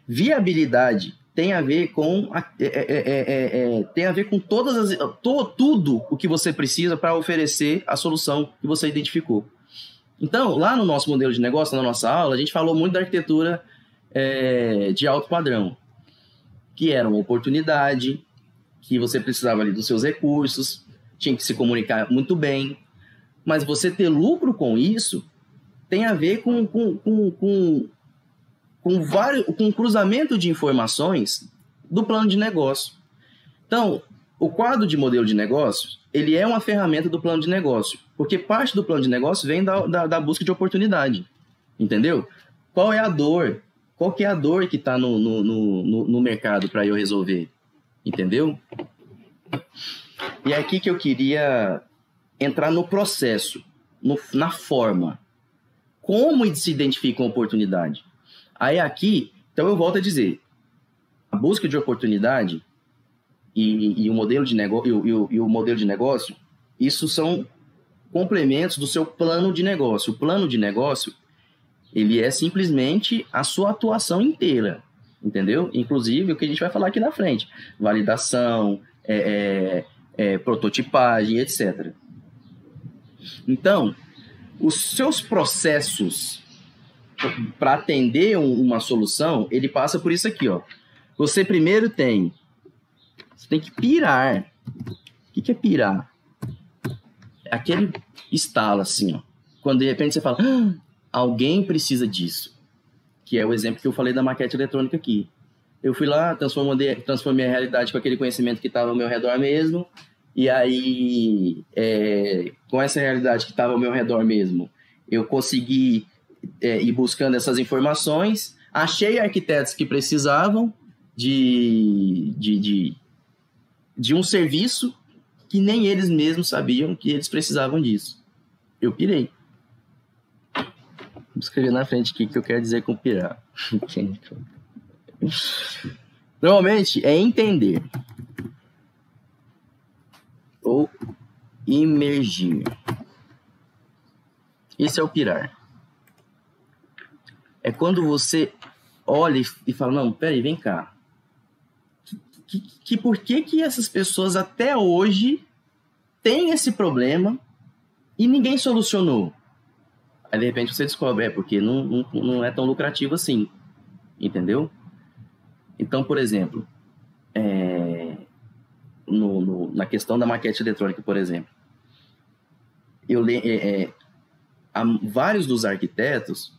S1: Viabilidade tem a ver com a, é, é, é, tem a ver com todas as to, tudo o que você precisa para oferecer a solução que você identificou. Então, lá no nosso modelo de negócio, na nossa aula, a gente falou muito da arquitetura de alto padrão, que era uma oportunidade, que você precisava ali dos seus recursos, tinha que se comunicar muito bem, mas você ter lucro com isso tem a ver com, com, com, com com vários com cruzamento de informações do plano de negócio. Então, o quadro de modelo de negócio, ele é uma ferramenta do plano de negócio, porque parte do plano de negócio vem da, da, da busca de oportunidade, entendeu? Qual é a dor? Qual é a dor que está no, no, no, no mercado para eu resolver? Entendeu? E é aqui que eu queria entrar no processo, no, na forma. Como se identifica uma oportunidade? Aí aqui, então eu volto a dizer, a busca de oportunidade e, e o modelo de negócio e, o, e o modelo de negócio, isso são complementos do seu plano de negócio. O plano de negócio ele é simplesmente a sua atuação inteira, entendeu? Inclusive o que a gente vai falar aqui na frente, validação, é, é, é, prototipagem, etc. Então, os seus processos para atender um, uma solução, ele passa por isso aqui, ó. Você primeiro tem, você tem que pirar. O que, é pirar? É aquele estalo assim, ó. Quando de repente você fala, ah, alguém precisa disso. Que é o exemplo que eu falei da maquete eletrônica aqui. Eu fui lá, transformei, transformei a realidade com aquele conhecimento que estava ao meu redor mesmo. E aí, é, com essa realidade que estava ao meu redor mesmo, eu consegui é, ir buscando essas informações. Achei arquitetos que precisavam de, de, de, de um serviço que nem eles mesmos sabiam que eles precisavam disso. Eu pirei. Vou escrever na frente o que eu quero dizer com pirar. Normalmente é entender ou imergir. Esse é o pirar. É quando você olha e fala, não, peraí, vem cá. Que, que, por que que essas pessoas até hoje têm esse problema e ninguém solucionou? Aí de repente você descobre, é porque não, não, não é tão lucrativo assim. Entendeu? Então, por exemplo, é, no, no, na questão da maquete eletrônica, por exemplo, eu é, é, vários dos arquitetos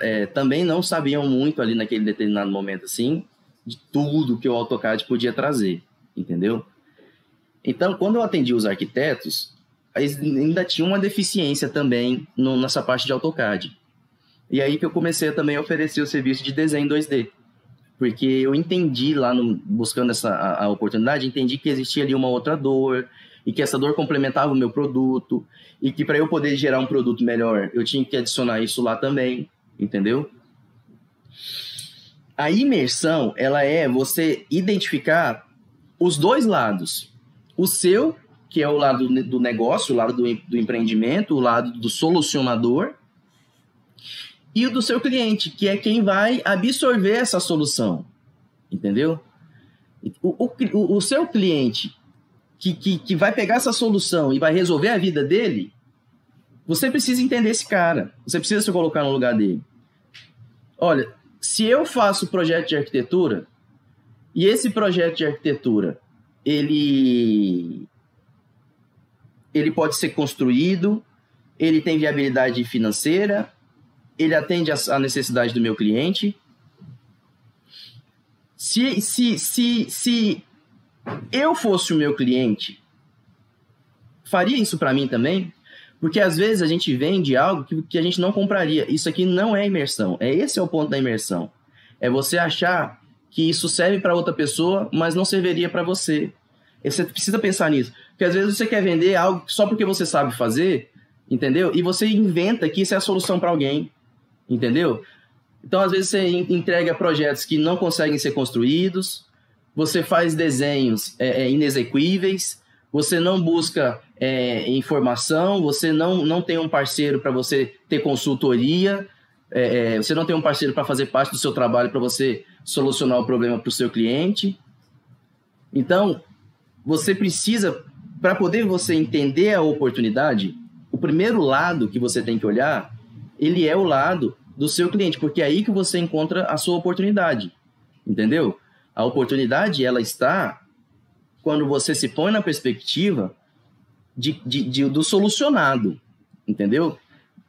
S1: é, também não sabiam muito ali naquele determinado momento assim de tudo que o AutoCAD podia trazer, entendeu? Então, quando eu atendi os arquitetos, ainda tinha uma deficiência também no, nessa parte de AutoCAD. E aí que eu comecei a também oferecer o serviço de desenho 2D. Porque eu entendi lá, no, buscando essa a, a oportunidade, entendi que existia ali uma outra dor, e que essa dor complementava o meu produto, e que para eu poder gerar um produto melhor, eu tinha que adicionar isso lá também, entendeu? A imersão, ela é você identificar os dois lados. O seu que é o lado do negócio, o lado do, do empreendimento, o lado do solucionador, e o do seu cliente, que é quem vai absorver essa solução. Entendeu? O, o, o seu cliente que, que, que vai pegar essa solução e vai resolver a vida dele, você precisa entender esse cara. Você precisa se colocar no lugar dele. Olha, se eu faço projeto de arquitetura e esse projeto de arquitetura ele ele pode ser construído, ele tem viabilidade financeira, ele atende a necessidade do meu cliente. Se, se, se, se eu fosse o meu cliente, faria isso para mim também? Porque às vezes a gente vende algo que, que a gente não compraria. Isso aqui não é imersão. É esse é o ponto da imersão. É você achar que isso serve para outra pessoa, mas não serviria para você. Você precisa pensar nisso. Porque às vezes você quer vender algo só porque você sabe fazer, entendeu? E você inventa que isso é a solução para alguém, entendeu? Então, às vezes, você entrega projetos que não conseguem ser construídos, você faz desenhos é, é, inexequíveis, você não busca é, informação, você não, não tem um parceiro para você ter consultoria, é, é, você não tem um parceiro para fazer parte do seu trabalho para você solucionar o problema para o seu cliente. Então, você precisa, para poder você entender a oportunidade, o primeiro lado que você tem que olhar, ele é o lado do seu cliente, porque é aí que você encontra a sua oportunidade, entendeu? A oportunidade, ela está quando você se põe na perspectiva de, de, de, do solucionado, entendeu?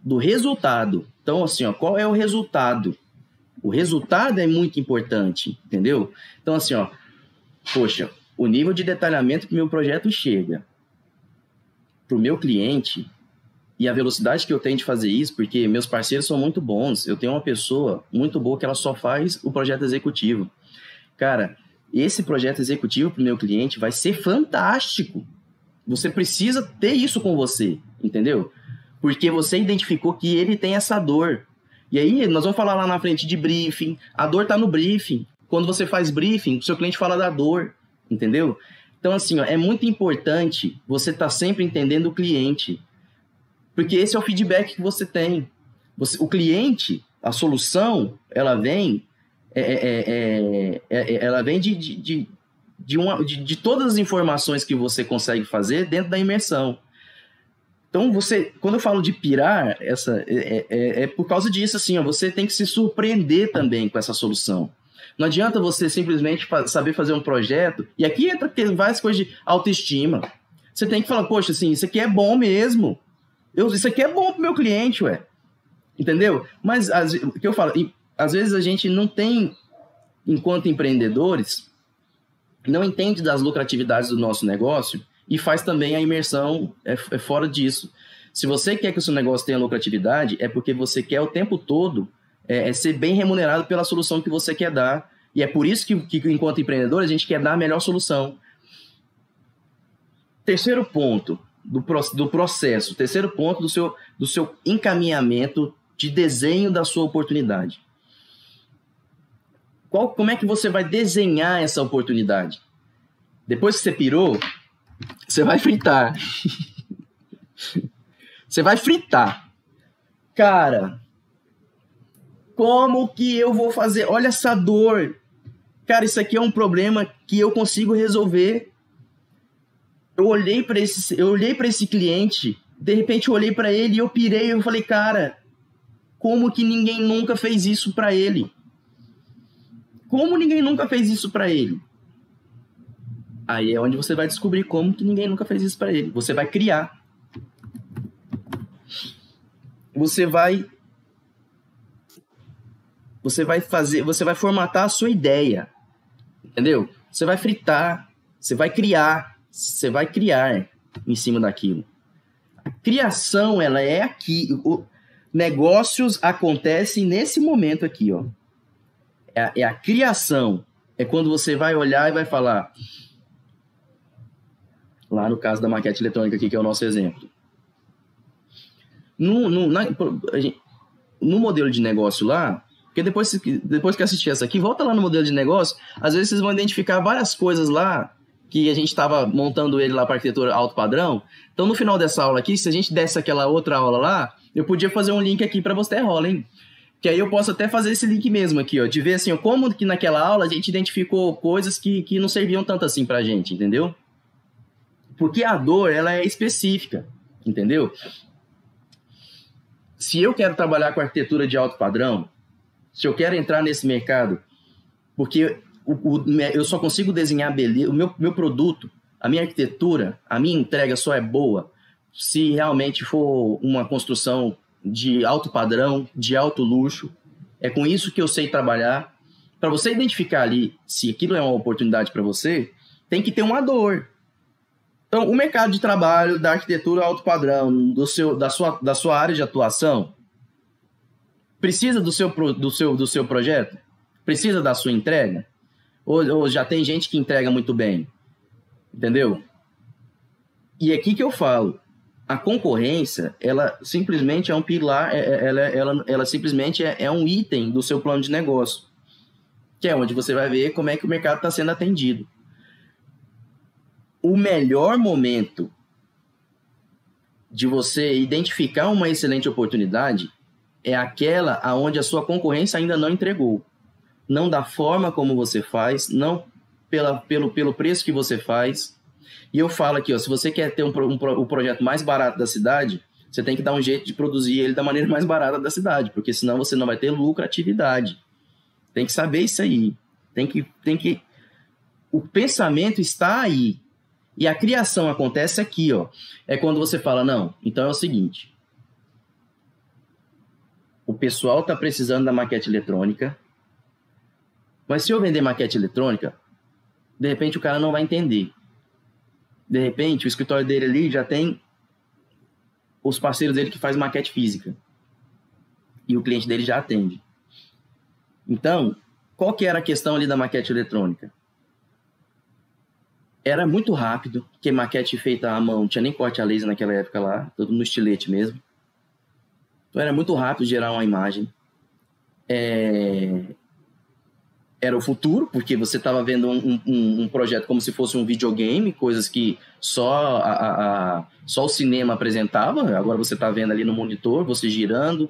S1: Do resultado. Então, assim, ó, qual é o resultado? O resultado é muito importante, entendeu? Então, assim, ó, poxa, o nível de detalhamento que meu projeto chega para o meu cliente e a velocidade que eu tenho de fazer isso, porque meus parceiros são muito bons. Eu tenho uma pessoa muito boa que ela só faz o projeto executivo. Cara, esse projeto executivo para o meu cliente vai ser fantástico. Você precisa ter isso com você, entendeu? Porque você identificou que ele tem essa dor. E aí, nós vamos falar lá na frente de briefing. A dor está no briefing. Quando você faz briefing, o seu cliente fala da dor, entendeu? Então, assim, ó, é muito importante você estar tá sempre entendendo o cliente. Porque esse é o feedback que você tem. Você, o cliente, a solução, ela vem, é, é, é, ela vem de, de, de, uma, de, de todas as informações que você consegue fazer dentro da imersão. Então, você, quando eu falo de pirar, essa, é, é, é, por causa disso, assim, ó, você tem que se surpreender também com essa solução. Não adianta você simplesmente saber fazer um projeto, e aqui entra várias coisas de autoestima. Você tem que falar, poxa, assim, isso aqui é bom mesmo. Eu, isso aqui é bom pro meu cliente, ué. Entendeu? Mas o que eu falo, às vezes a gente não tem, enquanto empreendedores, não entende das lucratividades do nosso negócio e faz também a imersão é, é fora disso. Se você quer que o seu negócio tenha lucratividade, é porque você quer o tempo todo é, é ser bem remunerado pela solução que você quer dar. E é por isso que, que, enquanto empreendedor, a gente quer dar a melhor solução. Terceiro ponto, do, do processo, terceiro ponto do seu, do seu encaminhamento de desenho da sua oportunidade. Qual, como é que você vai desenhar essa oportunidade? Depois que você pirou, você vai fritar. você vai fritar. Cara, como que eu vou fazer? Olha essa dor. Cara, isso aqui é um problema que eu consigo resolver eu olhei para esse, eu olhei para esse cliente, de repente eu olhei para ele e eu pirei, eu falei, cara, como que ninguém nunca fez isso para ele? Como ninguém nunca fez isso para ele? Aí é onde você vai descobrir como que ninguém nunca fez isso para ele. Você vai criar. Você vai você vai fazer, você vai formatar a sua ideia. Entendeu? Você vai fritar, você vai criar, você vai criar em cima daquilo. Criação, ela é aqui. O, negócios acontecem nesse momento aqui, ó. É a, é a criação. É quando você vai olhar e vai falar. Lá no caso da maquete eletrônica aqui, que é o nosso exemplo. No, no, na, no modelo de negócio lá, porque depois, depois que assistir essa aqui, volta lá no modelo de negócio, às vezes vocês vão identificar várias coisas lá que a gente estava montando ele lá para arquitetura alto padrão. Então, no final dessa aula aqui, se a gente desse aquela outra aula lá, eu podia fazer um link aqui para você rola, hein? Que aí eu posso até fazer esse link mesmo aqui, ó, de ver assim, ó, como que naquela aula a gente identificou coisas que, que não serviam tanto assim pra gente, entendeu? Porque a dor, ela é específica, entendeu? Se eu quero trabalhar com arquitetura de alto padrão, se eu quero entrar nesse mercado, porque o, o, eu só consigo desenhar beleza, o meu, meu produto, a minha arquitetura, a minha entrega só é boa se realmente for uma construção de alto padrão, de alto luxo. É com isso que eu sei trabalhar. Para você identificar ali se aquilo é uma oportunidade para você, tem que ter uma dor. Então, o mercado de trabalho da arquitetura alto padrão, do seu, da, sua, da sua área de atuação, precisa do seu, do, seu, do seu projeto? Precisa da sua entrega? Ou, ou já tem gente que entrega muito bem? Entendeu? E é aqui que eu falo, a concorrência, ela simplesmente é um pilar, é, é, ela, ela, ela simplesmente é, é, um item do seu plano de negócio, que é onde você vai ver como é que o mercado está sendo atendido. O melhor momento de você identificar uma excelente oportunidade é aquela aonde a sua concorrência ainda não entregou não da forma como você faz, não pela, pelo, pelo preço que você faz. E eu falo aqui, ó, se você quer ter um, um, um projeto mais barato da cidade, você tem que dar um jeito de produzir ele da maneira mais barata da cidade, porque senão você não vai ter lucratividade. Tem que saber isso aí. Tem que, tem que. O pensamento está aí. E a criação acontece aqui, ó. É quando você fala, não, então é o seguinte. O pessoal está precisando da maquete eletrônica, mas se eu vender maquete eletrônica, de repente o cara não vai entender. De repente, o escritório dele ali já tem os parceiros dele que faz maquete física. E o cliente dele já atende. Então, qual que era a questão ali da maquete eletrônica? Era muito rápido, que maquete feita à mão, não tinha nem corte a laser naquela época lá, tudo no estilete mesmo. Então era muito rápido gerar uma imagem. É... Era o futuro, porque você estava vendo um, um, um, projeto como se fosse um videogame, coisas que só, a, a, só o cinema apresentava. Agora você está vendo ali no monitor, você girando.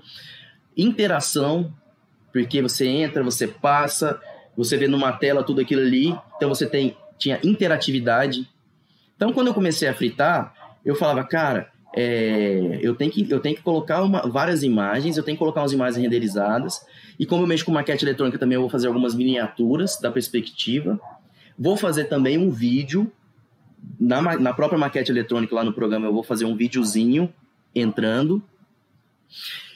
S1: Interação, porque você entra, você passa, você vê numa tela tudo aquilo ali, então você tem tinha interatividade. Então, quando eu comecei a fritar, eu falava, cara, é, eu, tenho que, eu tenho que colocar uma, várias imagens, eu tenho que colocar umas imagens renderizadas. E como eu mexo com maquete eletrônica também, eu vou fazer algumas miniaturas da perspectiva. Vou fazer também um vídeo. Na, na própria maquete eletrônica lá no programa, eu vou fazer um videozinho entrando.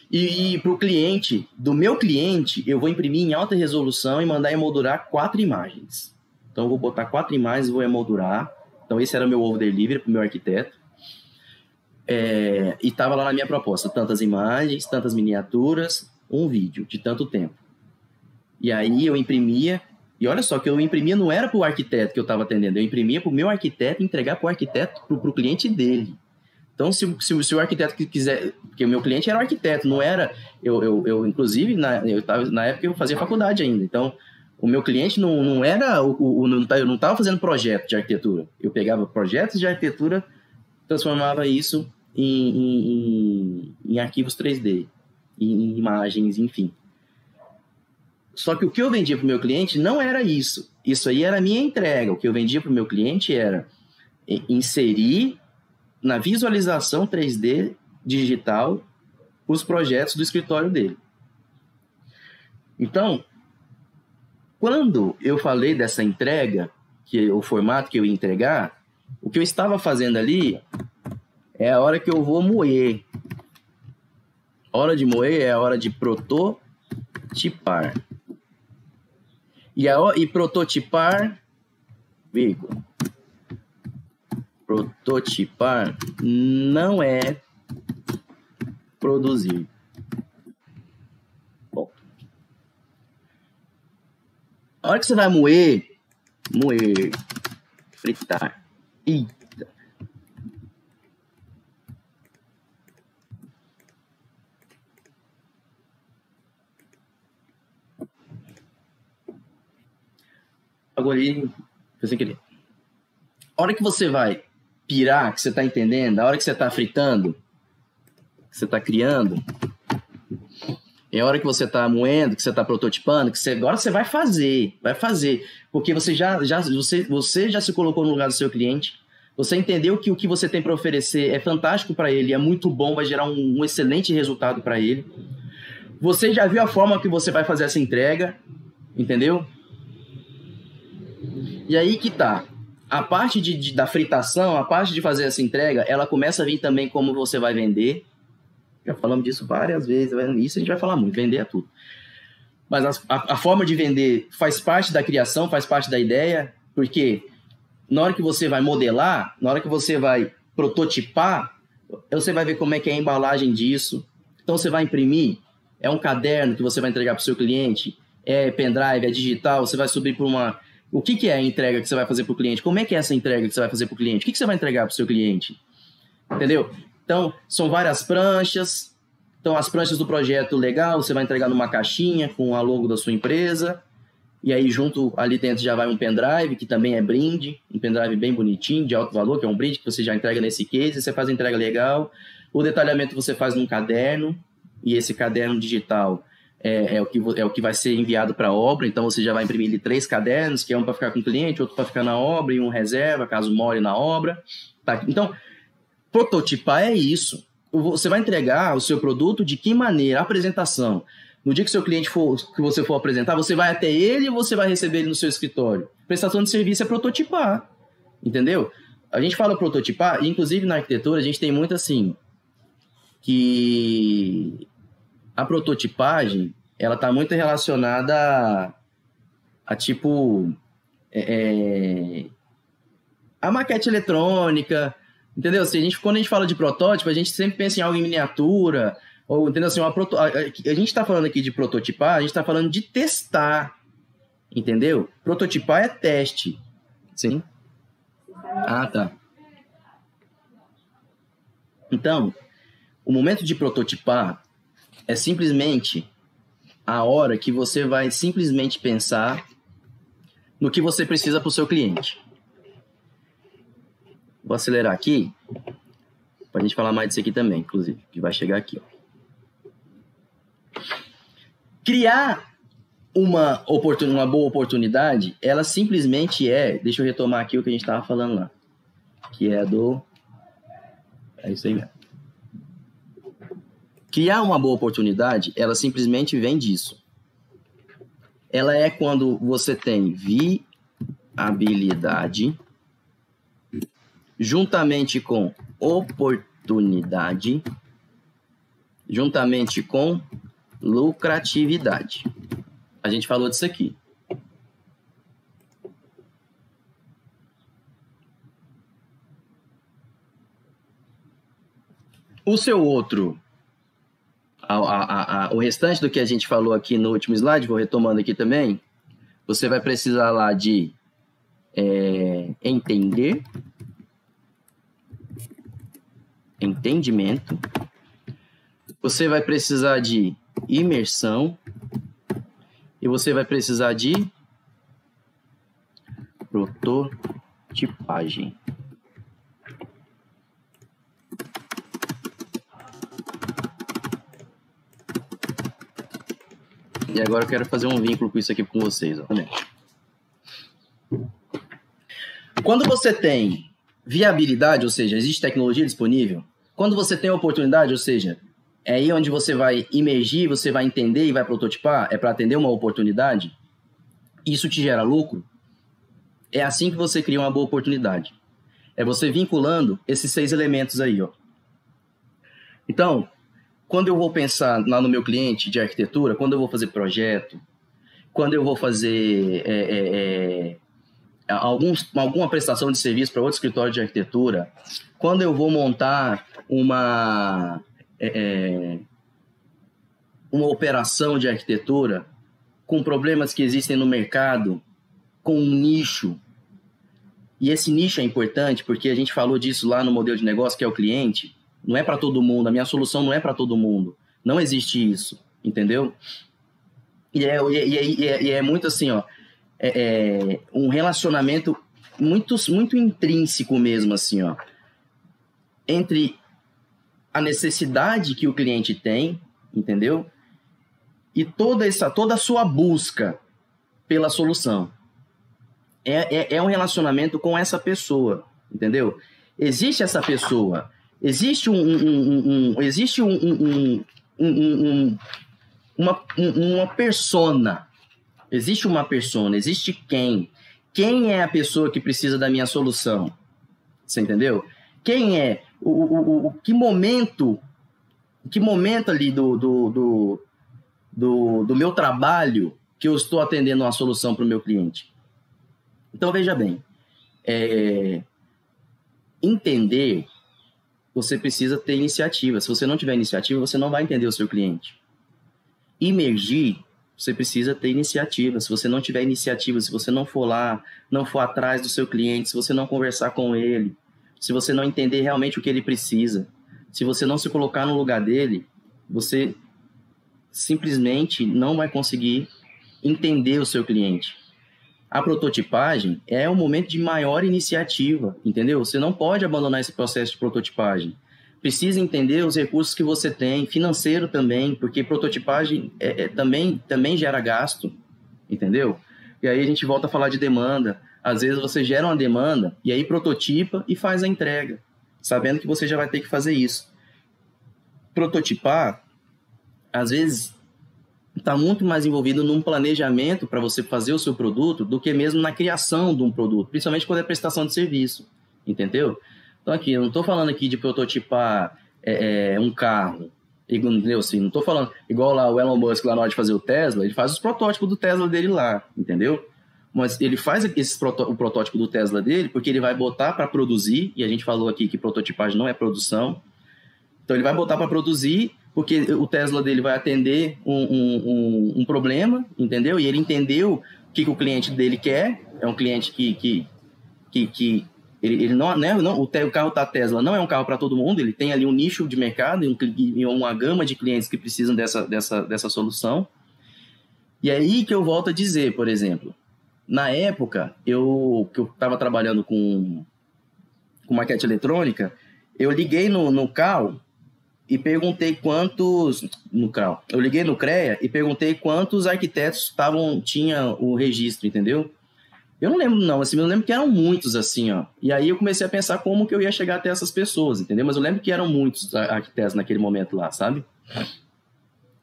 S1: E, e para o cliente, do meu cliente, eu vou imprimir em alta resolução e mandar emoldurar quatro imagens. Então, eu vou botar quatro imagens e vou emoldurar. Então, esse era o meu over delivery para o meu arquiteto. É, e estava lá na minha proposta, tantas imagens, tantas miniaturas, um vídeo de tanto tempo. E aí eu imprimia, e olha só, que eu imprimia não era para o arquiteto que eu estava atendendo, eu imprimia para o meu arquiteto entregar para o arquiteto, para o cliente dele. Então, se, se, se, o arquiteto quiser, porque o meu cliente era o arquiteto, não era, eu, eu, eu inclusive, na, eu tava, na época eu fazia faculdade ainda, então o meu cliente não, não era, o, o, não, eu não estava fazendo projeto de arquitetura, eu pegava projetos de arquitetura, transformava isso em, em, em arquivos 3D, em imagens, enfim. Só que o que eu vendia para o meu cliente não era isso. Isso aí era a minha entrega. O que eu vendia para o meu cliente era inserir na visualização 3D digital os projetos do escritório dele. Então, quando eu falei dessa entrega, que o formato que eu ia entregar, o que eu estava fazendo ali é a hora que eu vou moer. Hora de moer é a hora de prototipar. E, a, e prototipar, vírgula, prototipar não é produzir. Bom. A hora que você vai moer, moer, fritar. E algoritmo, foi sem querer. A hora que você vai pirar, que você está entendendo, a hora que você está fritando, que você está criando, é a hora que você está moendo, que você está prototipando, que você, agora você vai fazer, vai fazer, porque você já, já, você, você já se colocou no lugar do seu cliente, você entendeu que o que você tem para oferecer é fantástico para ele, é muito bom, vai gerar um, um excelente resultado para ele. Você já viu a forma que você vai fazer essa entrega, entendeu? E aí que tá. A parte de, de, da fritação, a parte de fazer essa entrega, ela começa a vir também como você vai vender. Já falamos disso várias vezes, isso a gente vai falar muito, vender é tudo. Mas a, a, a forma de vender faz parte da criação, faz parte da ideia, porque na hora que você vai modelar, na hora que você vai prototipar, você vai ver como é que é a embalagem disso. Então você vai imprimir, é um caderno que você vai entregar para o seu cliente, é pendrive, é digital, você vai subir para uma o que, que é a entrega que você vai fazer para o cliente? Como é que é essa entrega que você vai fazer para o cliente? O que, que você vai entregar para o seu cliente? Entendeu? Então, são várias pranchas. Então, as pranchas do projeto legal, você vai entregar numa caixinha com a logo da sua empresa. E aí, junto ali dentro já vai um pendrive, que também é brinde, um pendrive bem bonitinho, de alto valor, que é um brinde que você já entrega nesse case, você faz a entrega legal. O detalhamento você faz num caderno, e esse caderno digital é, é, o, que, é o que vai ser enviado para a obra, então você já vai imprimir três cadernos, que é um para ficar com o cliente, outro para ficar na obra e um reserva, caso more na obra. Tá? Então, prototipar é isso. Você vai entregar o seu produto de que maneira? Apresentação. No dia que seu cliente for, que você for apresentar, você vai até ele ou você vai receber ele no seu escritório? Prestação de serviço é prototipar, entendeu? A gente fala prototipar, e inclusive na arquitetura a gente tem muito assim, que a prototipagem ela está muito relacionada a, a tipo é, é a maquete eletrônica, entendeu? Se a gente, quando a gente fala de protótipo, a gente sempre pensa em algo em miniatura, ou, entendeu? Assim, uma proto... a, a gente está falando aqui de prototipar, a gente está falando de testar, entendeu? Prototipar é teste. Sim. Ah, tá. Então, o momento de prototipar é simplesmente a hora que você vai simplesmente pensar no que você precisa para o seu cliente. Vou acelerar aqui para a gente falar mais disso aqui também, inclusive, que vai chegar aqui. Ó. Criar uma, oportun, uma boa oportunidade, ela simplesmente é. Deixa eu retomar aqui o que a gente estava falando lá, que é do. É isso aí mesmo. Criar uma boa oportunidade, ela simplesmente vem disso. Ela é quando você tem viabilidade juntamente com oportunidade, juntamente com lucratividade. A gente falou disso aqui. O seu outro, a, a, o restante do que a gente falou aqui no último slide, vou retomando aqui também, você vai precisar lá de é, entender entendimento. Você vai precisar de imersão e você vai precisar de prototipagem. E agora eu quero fazer um vínculo com isso aqui com vocês. Quando você tem viabilidade, ou seja, existe tecnologia disponível, quando você tem oportunidade, ou seja, é aí onde você vai imergir, você vai entender e vai prototipar, é para atender uma oportunidade, isso te gera lucro, é assim que você cria uma boa oportunidade. É você vinculando esses seis elementos aí, ó. Então, quando eu vou pensar lá no meu cliente de arquitetura, quando eu vou fazer projeto, quando eu vou fazer é, é, é alguns, alguma prestação de serviço para outro escritório de arquitetura, quando eu vou montar uma, é, é, uma operação de arquitetura com problemas que existem no mercado, com um nicho, e esse nicho é importante porque a gente falou disso lá no modelo de negócio, que é o cliente, não é para todo mundo, a minha solução não é para todo mundo, não existe isso, entendeu? E é, e, é, e, é, e é muito assim, ó, é, é, um relacionamento muito, muito intrínseco mesmo, assim, ó, entre a necessidade que o cliente tem, entendeu? E toda essa, toda a sua busca pela solução. É, é, é um relacionamento com essa pessoa, entendeu? Existe essa pessoa, existe um, um, um, existe um, um, um, uma, uma persona Existe uma persona, existe quem. Quem é a pessoa que precisa da minha solução? Você entendeu? Quem é? O, o, o, que momento, que momento ali do, do, do, do, do meu trabalho que eu estou atendendo uma solução para o meu cliente? Então, veja bem, é, entender, você precisa ter iniciativa. Se você não tiver iniciativa, você não vai entender o seu cliente. Imergir você precisa ter iniciativa. Se você não tiver iniciativa, se você não for lá, não for atrás do seu cliente, se você não conversar com ele, se você não entender realmente o que ele precisa, se você não se colocar no lugar dele, você simplesmente não vai conseguir entender o seu cliente. A prototipagem é o momento de maior iniciativa, entendeu? Você não pode abandonar esse processo de prototipagem precisa entender os recursos que você tem, financeiro também, porque prototipagem é, é, também, também gera gasto, entendeu? E aí a gente volta a falar de demanda. Às vezes você gera uma demanda e aí prototipa e faz a entrega, sabendo que você já vai ter que fazer isso. Prototipar, às vezes, está muito mais envolvido num planejamento para você fazer o seu produto do que mesmo na criação de um produto, principalmente quando é prestação de serviço, entendeu? Então, aqui, eu não estou falando aqui de prototipar é, é, um carro, entendeu? Assim, não estou falando, igual lá o Elon Musk, lá na hora de fazer o Tesla, ele faz os protótipos do Tesla dele lá, entendeu? mas ele faz esse o protótipo do Tesla dele porque ele vai botar para produzir, e a gente falou aqui que prototipagem não é produção. Então ele vai botar para produzir porque o Tesla dele vai atender um, um, um, um, problema, entendeu? E ele entendeu o que, que o cliente dele quer. É um cliente que, que, que, que ele, ele não, né, não, o, carro da Tesla não é um carro para todo mundo, ele tem ali um nicho de mercado e, um, e uma gama de clientes que precisam dessa, dessa, dessa solução. E é aí que eu volto a dizer, por exemplo, na época eu que eu estava trabalhando com, com maquete eletrônica, eu liguei no, no CAL e perguntei quantos no CRAL. Eu liguei no CREA e perguntei quantos arquitetos estavam tinha o registro, entendeu? Eu não lembro não, assim, eu lembro que eram muitos assim, ó. E aí eu comecei a pensar como que eu ia chegar até essas pessoas, entendeu? Mas eu lembro que eram muitos arquitetos naquele momento lá, sabe?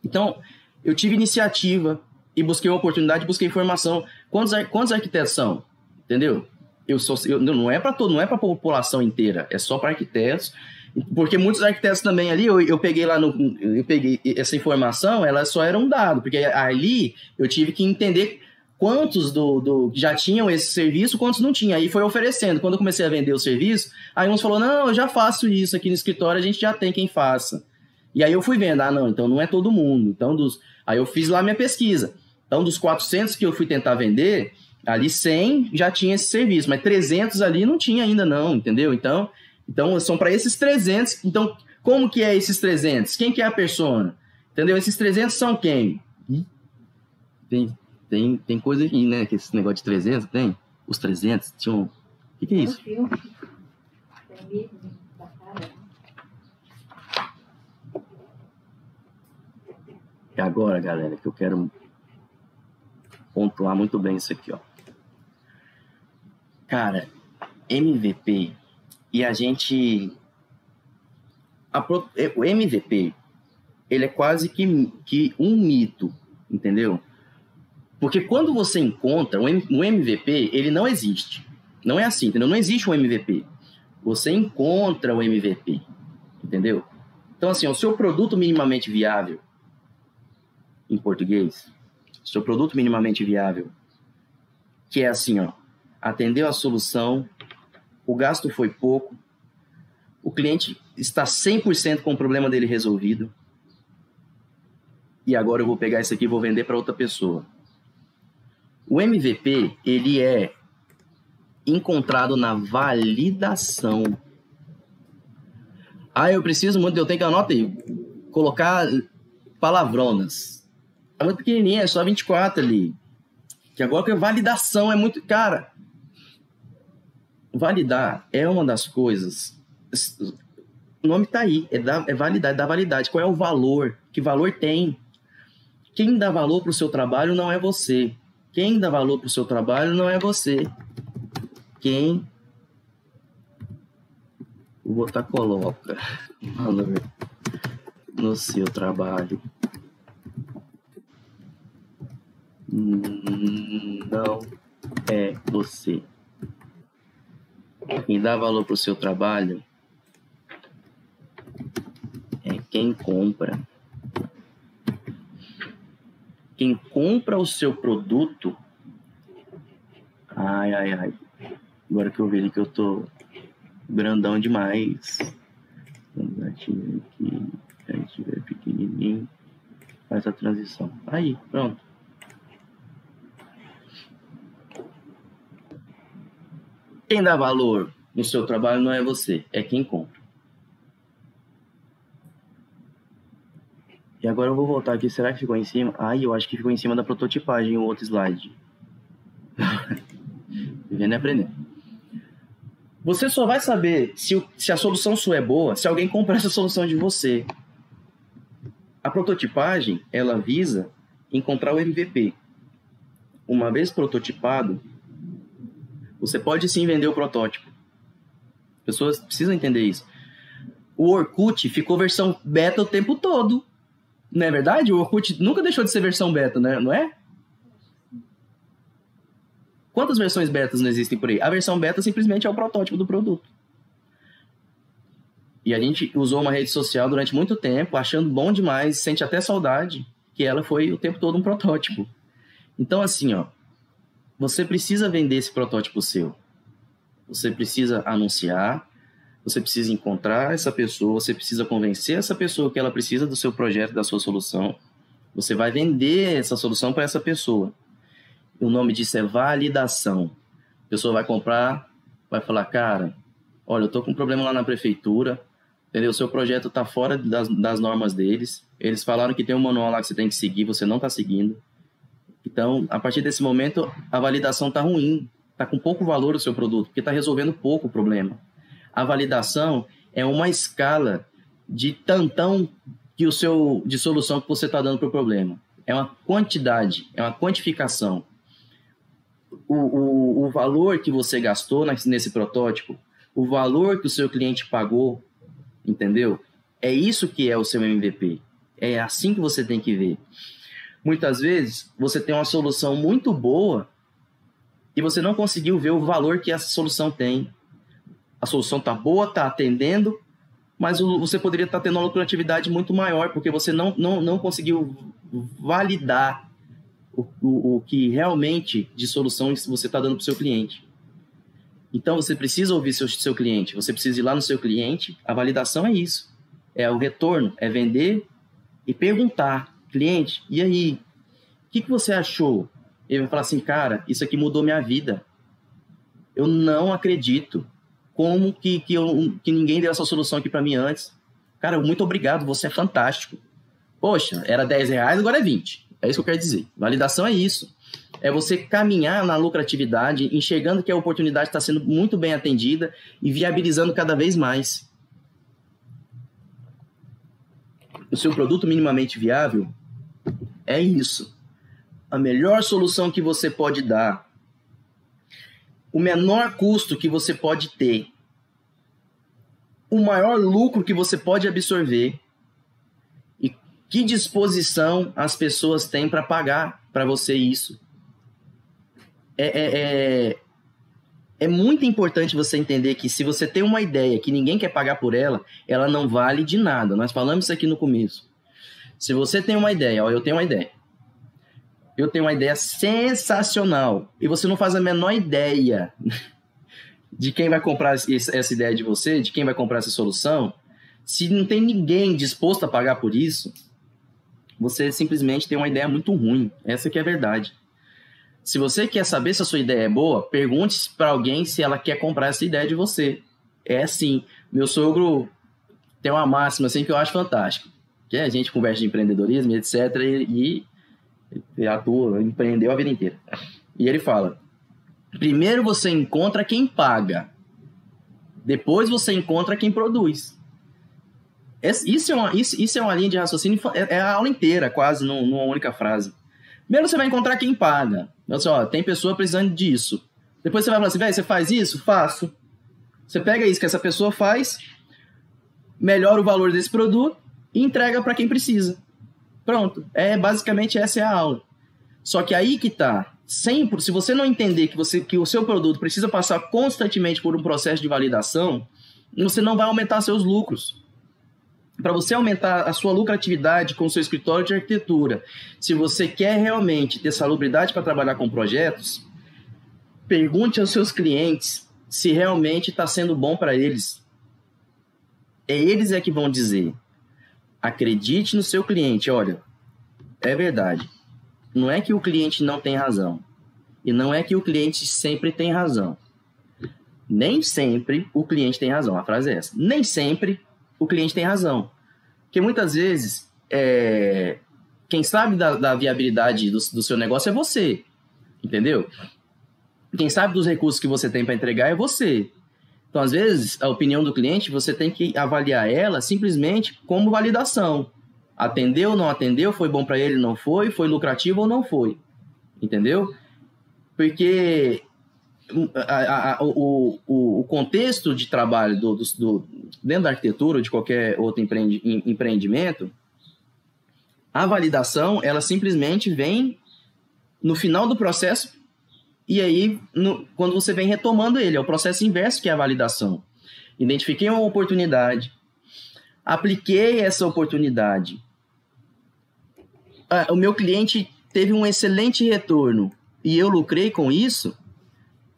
S1: Então, eu tive iniciativa e busquei uma oportunidade, busquei informação. Quantos, quantos arquitetos são? Entendeu? Eu sou eu, não é para todo, não é para a população inteira, é só para arquitetos porque muitos arquitetos também ali, eu, eu peguei lá no. Eu peguei essa informação, ela só era um dado, porque ali eu tive que entender quantos do, do já tinham esse serviço, quantos não tinham. Aí foi oferecendo. Quando eu comecei a vender o serviço, aí uns falou: não, eu já faço isso aqui no escritório, a gente já tem quem faça. E aí eu fui vendo, ah, não, então não é todo mundo. Então, dos, aí eu fiz lá minha pesquisa. Então, dos 400 que eu fui tentar vender, ali 100 já tinha esse serviço, mas 300 ali não tinha ainda não, entendeu? Então, então, são para esses 300. Então, como que é esses 300? Quem que é a persona? Entendeu? Esses 300 são quem? Tem, tem, tem coisa aqui, né? Que esse negócio de 300 tem? Os 300 tinham... O que, que é isso? É agora, galera, que eu quero pontuar muito bem isso aqui, ó. Cara, MVP e a gente. A, o MVP, ele é quase que, que um mito, entendeu? Porque quando você encontra o MVP, ele não existe. Não é assim, entendeu? Não existe um MVP. Você encontra o MVP, entendeu? Então, assim, o seu produto minimamente viável, em português, seu produto minimamente viável, que é assim, ó, atendeu a solução o gasto foi pouco, o cliente está 100% com o problema dele resolvido, e agora eu vou pegar isso aqui e vou vender para outra pessoa. O MVP, ele é encontrado na validação. Ah, eu preciso muito, eu tenho que anotar aí, colocar palavronas. É muito pequenininha, é só 24 ali. Que agora que a validação é muito. Cara, validar é uma das coisas. O nome está aí, é, da, é validar, é dar validade. Qual é o valor? Que valor tem? Quem dá valor para o seu trabalho não é você. Quem dá valor para o seu trabalho não é você. Quem. Vou botar coloca valor no seu trabalho. Não é você. Quem dá valor para o seu trabalho é quem compra. Quem compra o seu produto. Ai, ai, ai. Agora que eu vi que eu tô grandão demais. Vamos aqui, aqui. Se a gente tiver pequenininho, faz a transição. Aí, pronto. Quem dá valor no seu trabalho não é você, é quem compra. E agora eu vou voltar aqui. Será que ficou em cima? Ai, eu acho que ficou em cima da prototipagem o outro slide. Vivendo e aprendendo. Você só vai saber se, se a solução sua é boa se alguém comprar essa solução de você. A prototipagem, ela visa encontrar o MVP. Uma vez prototipado, você pode sim vender o protótipo. As pessoas precisam entender isso. O Orkut ficou versão beta o tempo todo. Não é verdade? O Orkut nunca deixou de ser versão beta, né? não é? Quantas versões betas não existem por aí? A versão beta simplesmente é o protótipo do produto. E a gente usou uma rede social durante muito tempo, achando bom demais, sente até saudade, que ela foi o tempo todo um protótipo. Então, assim, ó, você precisa vender esse protótipo seu. Você precisa anunciar, você precisa encontrar essa pessoa, você precisa convencer essa pessoa que ela precisa do seu projeto, da sua solução. Você vai vender essa solução para essa pessoa. O nome disso é validação. A pessoa vai comprar, vai falar, cara, olha, eu tô com um problema lá na prefeitura, entendeu? O seu projeto está fora das, das normas deles. Eles falaram que tem um manual lá que você tem que seguir, você não está seguindo. Então, a partir desse momento, a validação está ruim, está com pouco valor o seu produto, porque está resolvendo pouco o problema. A validação é uma escala de tantão que o seu de solução que você está dando para o problema. É uma quantidade, é uma quantificação. O, o, o valor que você gastou nesse protótipo, o valor que o seu cliente pagou, entendeu? É isso que é o seu MVP. É assim que você tem que ver. Muitas vezes você tem uma solução muito boa e você não conseguiu ver o valor que essa solução tem. A solução está boa, está atendendo, mas você poderia estar tá tendo uma lucratividade muito maior, porque você não, não, não conseguiu validar o, o, o que realmente de solução você está dando para o seu cliente. Então você precisa ouvir seu, seu cliente, você precisa ir lá no seu cliente. A validação é isso: é o retorno, é vender e perguntar cliente, e aí? O que, que você achou? Ele vai falar assim, cara, isso aqui mudou minha vida. Eu não acredito. Como que, que, eu, que ninguém deu essa solução aqui para mim antes? Cara, muito obrigado, você é fantástico. Poxa, era 10 reais, agora é 20. É isso que eu quero dizer. Validação é isso. É você caminhar na lucratividade, enxergando que a oportunidade está sendo muito bem atendida e viabilizando cada vez mais. O seu produto minimamente viável é isso. A melhor solução que você pode dar, o menor custo que você pode ter, o maior lucro que você pode absorver e que disposição as pessoas têm para pagar para você isso. É, é, é, é muito importante você entender que se você tem uma ideia que ninguém quer pagar por ela, ela não vale de nada. Nós falamos isso aqui no começo. Se você tem uma ideia, ó, eu tenho uma ideia. Eu tenho uma ideia sensacional e você não faz a menor ideia de quem vai comprar essa ideia de você, de quem vai comprar essa solução. Se não tem ninguém disposto a pagar por isso, você simplesmente tem uma ideia muito ruim. Essa que é a verdade. Se você quer saber se a sua ideia é boa, pergunte para alguém se ela quer comprar essa ideia de você. É assim. Meu sogro tem uma máxima assim que eu acho fantástico que a gente conversa de empreendedorismo, etc. E, e atua, empreendeu a vida inteira. E ele fala: primeiro você encontra quem paga, depois você encontra quem produz. Isso é uma, isso, isso é uma linha de raciocínio, é, é a aula inteira, quase, numa única frase. Primeiro você vai encontrar quem paga. Assim, ó, tem pessoa precisando disso. Depois você vai falar assim, velho, você faz isso? Faço. Você pega isso que essa pessoa faz, melhora o valor desse produto, e entrega para quem precisa. Pronto. É basicamente essa é a aula. Só que aí que tá. Sempre, se você não entender que, você, que o seu produto precisa passar constantemente por um processo de validação, você não vai aumentar seus lucros. Para você aumentar a sua lucratividade com o seu escritório de arquitetura, se você quer realmente ter salubridade para trabalhar com projetos, pergunte aos seus clientes se realmente está sendo bom para eles. É eles é que vão dizer. Acredite no seu cliente. Olha, é verdade. Não é que o cliente não tem razão. E não é que o cliente sempre tem razão. Nem sempre o cliente tem razão. A frase é essa. Nem sempre o cliente tem razão. Porque muitas vezes, é... quem sabe da, da viabilidade do, do seu negócio é você. Entendeu? Quem sabe dos recursos que você tem para entregar é você. Então, às vezes, a opinião do cliente, você tem que avaliar ela simplesmente como validação. Atendeu, não atendeu, foi bom para ele, não foi, foi lucrativo ou não foi. Entendeu? Porque a, a, o, o, o, contexto de trabalho do, do, do, dentro da arquitetura ou de qualquer outro empreendi, empreendimento, a validação, ela simplesmente vem no final do processo e aí, no, quando você vem retomando ele, é o processo inverso que é a validação. Identifiquei uma oportunidade, apliquei essa oportunidade. Ah, o meu cliente teve um excelente retorno. e eu lucrei com isso,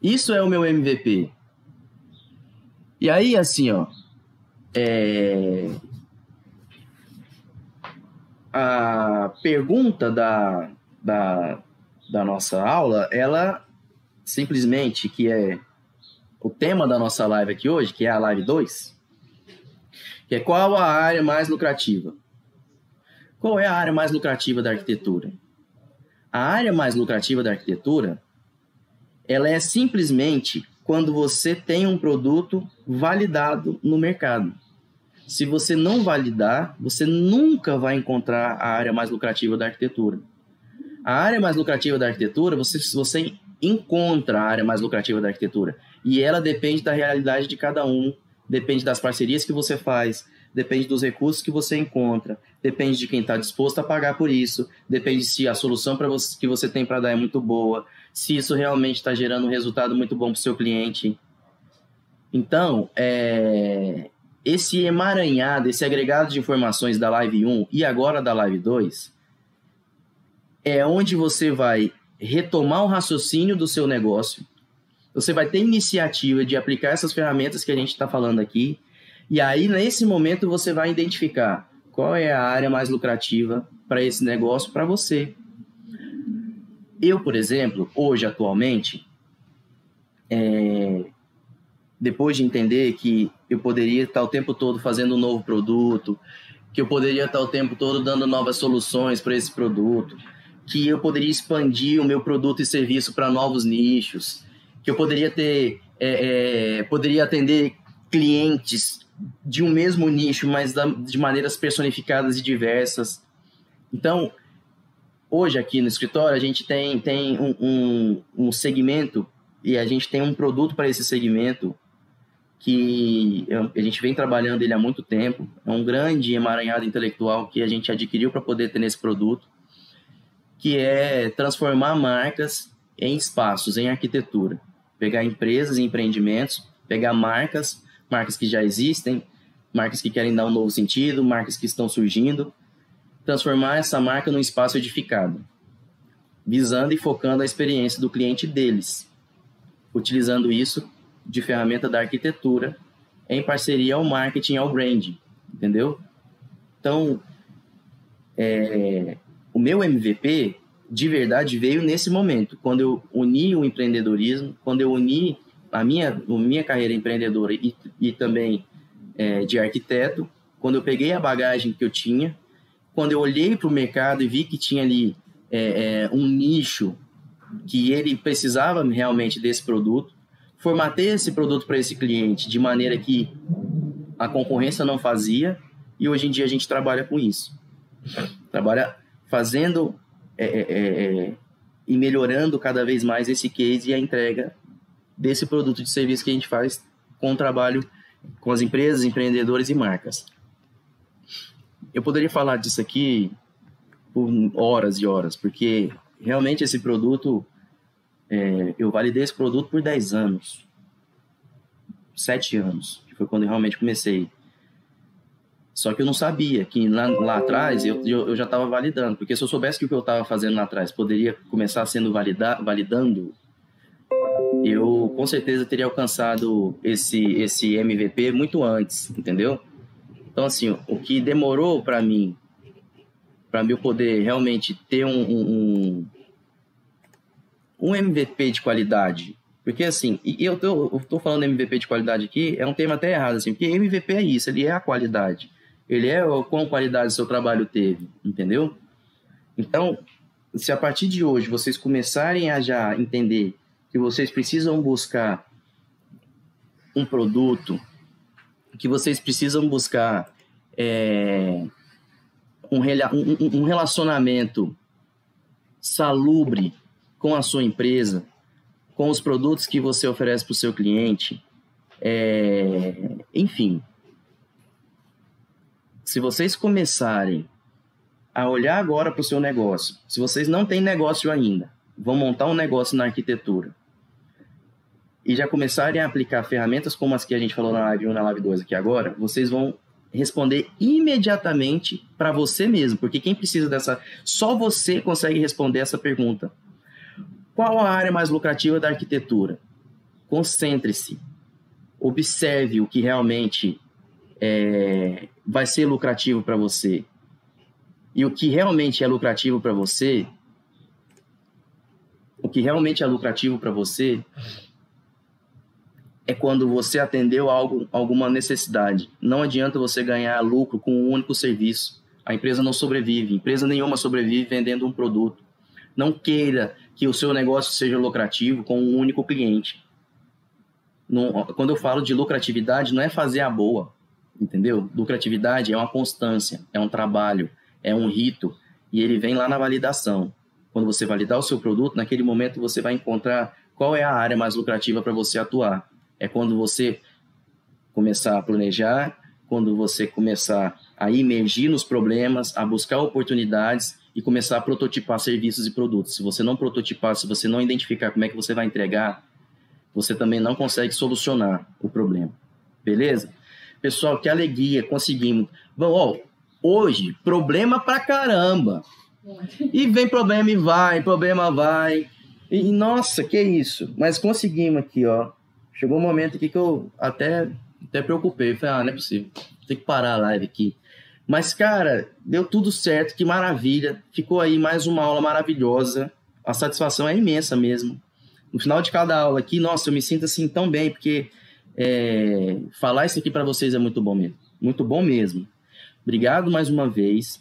S1: isso é o meu MVP. E aí, assim, ó, é... a pergunta da, da, da nossa aula, ela simplesmente, que é o tema da nossa live aqui hoje, que é a live 2, que é qual a área mais lucrativa? Qual é a área mais lucrativa da arquitetura? A área mais lucrativa da arquitetura, ela é simplesmente quando você tem um produto validado no mercado. Se você não validar, você nunca vai encontrar a área mais lucrativa da arquitetura. A área mais lucrativa da arquitetura, você, você encontra a área mais lucrativa da arquitetura. E ela depende da realidade de cada um, depende das parcerias que você faz, depende dos recursos que você encontra, depende de quem está disposto a pagar por isso, depende se a solução para você, que você tem para dar é muito boa, se isso realmente está gerando um resultado muito bom para o seu cliente. Então, é, esse emaranhado, esse agregado de informações da Live 1 e agora da Live 2, é onde você vai retomar o raciocínio do seu negócio, você vai ter iniciativa de aplicar essas ferramentas que a gente está falando aqui, e aí, nesse momento, você vai identificar qual é a área mais lucrativa para esse negócio para você. Eu, por exemplo, hoje, atualmente, é, depois de entender que eu poderia estar o tempo todo fazendo um novo produto, que eu poderia estar o tempo todo dando novas soluções para esse produto, que eu poderia expandir o meu produto e serviço para novos nichos, que eu poderia ter, é, é, poderia atender clientes de um mesmo nicho, mas da, de maneiras personificadas e diversas. Então, hoje aqui no escritório, a gente tem, tem um, um, um segmento e a gente tem um produto para esse segmento que a gente vem trabalhando ele há muito tempo. É um grande emaranhado intelectual que a gente adquiriu para poder ter nesse produto, que é transformar marcas em espaços, em arquitetura. Pegar empresas e empreendimentos, pegar marcas marcas que já existem, marcas que querem dar um novo sentido, marcas que estão surgindo, transformar essa marca num espaço edificado, visando e focando a experiência do cliente deles, utilizando isso de ferramenta da arquitetura em parceria ao marketing, ao branding, entendeu? Então, é, o meu MVP de verdade veio nesse momento, quando eu uni o empreendedorismo, quando eu uni a minha, a minha carreira empreendedora e, e também é, de arquiteto, quando eu peguei a bagagem que eu tinha, quando eu olhei para o mercado e vi que tinha ali é, é, um nicho que ele precisava realmente desse produto, formatei esse produto para esse cliente de maneira que a concorrência não fazia e hoje em dia a gente trabalha com isso. Trabalha fazendo é, é, é, e melhorando cada vez mais esse case e a entrega desse produto de serviço que a gente faz com o trabalho com as empresas, empreendedores e marcas. Eu poderia falar disso aqui por horas e horas, porque realmente esse produto, é, eu validei esse produto por 10 anos, 7 anos, que foi quando eu realmente comecei. Só que eu não sabia que lá, lá atrás eu, eu, eu já estava validando, porque se eu soubesse que o que eu estava fazendo lá atrás poderia começar sendo valida, validando eu com certeza teria alcançado esse, esse MVP muito antes, entendeu? Então, assim, o que demorou para mim, para eu poder realmente ter um, um, um MVP de qualidade, porque assim, e eu tô, eu tô falando MVP de qualidade aqui, é um termo até errado, assim, porque MVP é isso, ele é a qualidade. Ele é o quão qualidade seu trabalho teve, entendeu? Então, se a partir de hoje vocês começarem a já entender que vocês precisam buscar um produto, que vocês precisam buscar é, um, um, um relacionamento salubre com a sua empresa, com os produtos que você oferece para o seu cliente, é, enfim. Se vocês começarem a olhar agora para o seu negócio, se vocês não têm negócio ainda, vão montar um negócio na arquitetura e já começarem a aplicar ferramentas como as que a gente falou na live 1 na live 2 aqui agora, vocês vão responder imediatamente para você mesmo, porque quem precisa dessa, só você consegue responder essa pergunta. Qual a área mais lucrativa da arquitetura? Concentre-se. Observe o que realmente é, vai ser lucrativo para você. E o que realmente é lucrativo para você, o que realmente é lucrativo para você é quando você atendeu algo, alguma necessidade. Não adianta você ganhar lucro com um único serviço. A empresa não sobrevive. Empresa nenhuma sobrevive vendendo um produto. Não queira que o seu negócio seja lucrativo com um único cliente. Não, quando eu falo de lucratividade, não é fazer a boa, entendeu? Lucratividade é uma constância, é um trabalho, é um rito, e ele vem lá na validação. Quando você validar o seu produto, naquele momento você vai encontrar qual é a área mais lucrativa para você atuar. É quando você começar a planejar, quando você começar a imergir nos problemas, a buscar oportunidades e começar a prototipar serviços e produtos. Se você não prototipar, se você não identificar como é que você vai entregar, você também não consegue solucionar o problema. Beleza? Pessoal, que alegria, conseguimos. Bom, ó, hoje, problema pra caramba. E vem problema e vai, problema vai. E nossa, que isso. Mas conseguimos aqui, ó. Chegou um momento aqui que eu até, até preocupei. Falei, ah, não é possível. Tem que parar a live aqui. Mas, cara, deu tudo certo, que maravilha. Ficou aí mais uma aula maravilhosa. A satisfação é imensa mesmo. No final de cada aula aqui, nossa, eu me sinto assim tão bem, porque é, falar isso aqui para vocês é muito bom mesmo. Muito bom mesmo. Obrigado mais uma vez.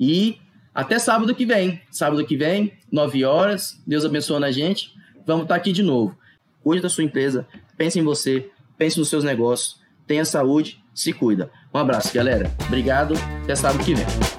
S1: E até sábado que vem. Sábado que vem, 9 horas. Deus abençoe a gente. Vamos estar aqui de novo. Cuide da sua empresa, pense em você, pense nos seus negócios, tenha saúde, se cuida. Um abraço, galera. Obrigado. Até sábado que vem.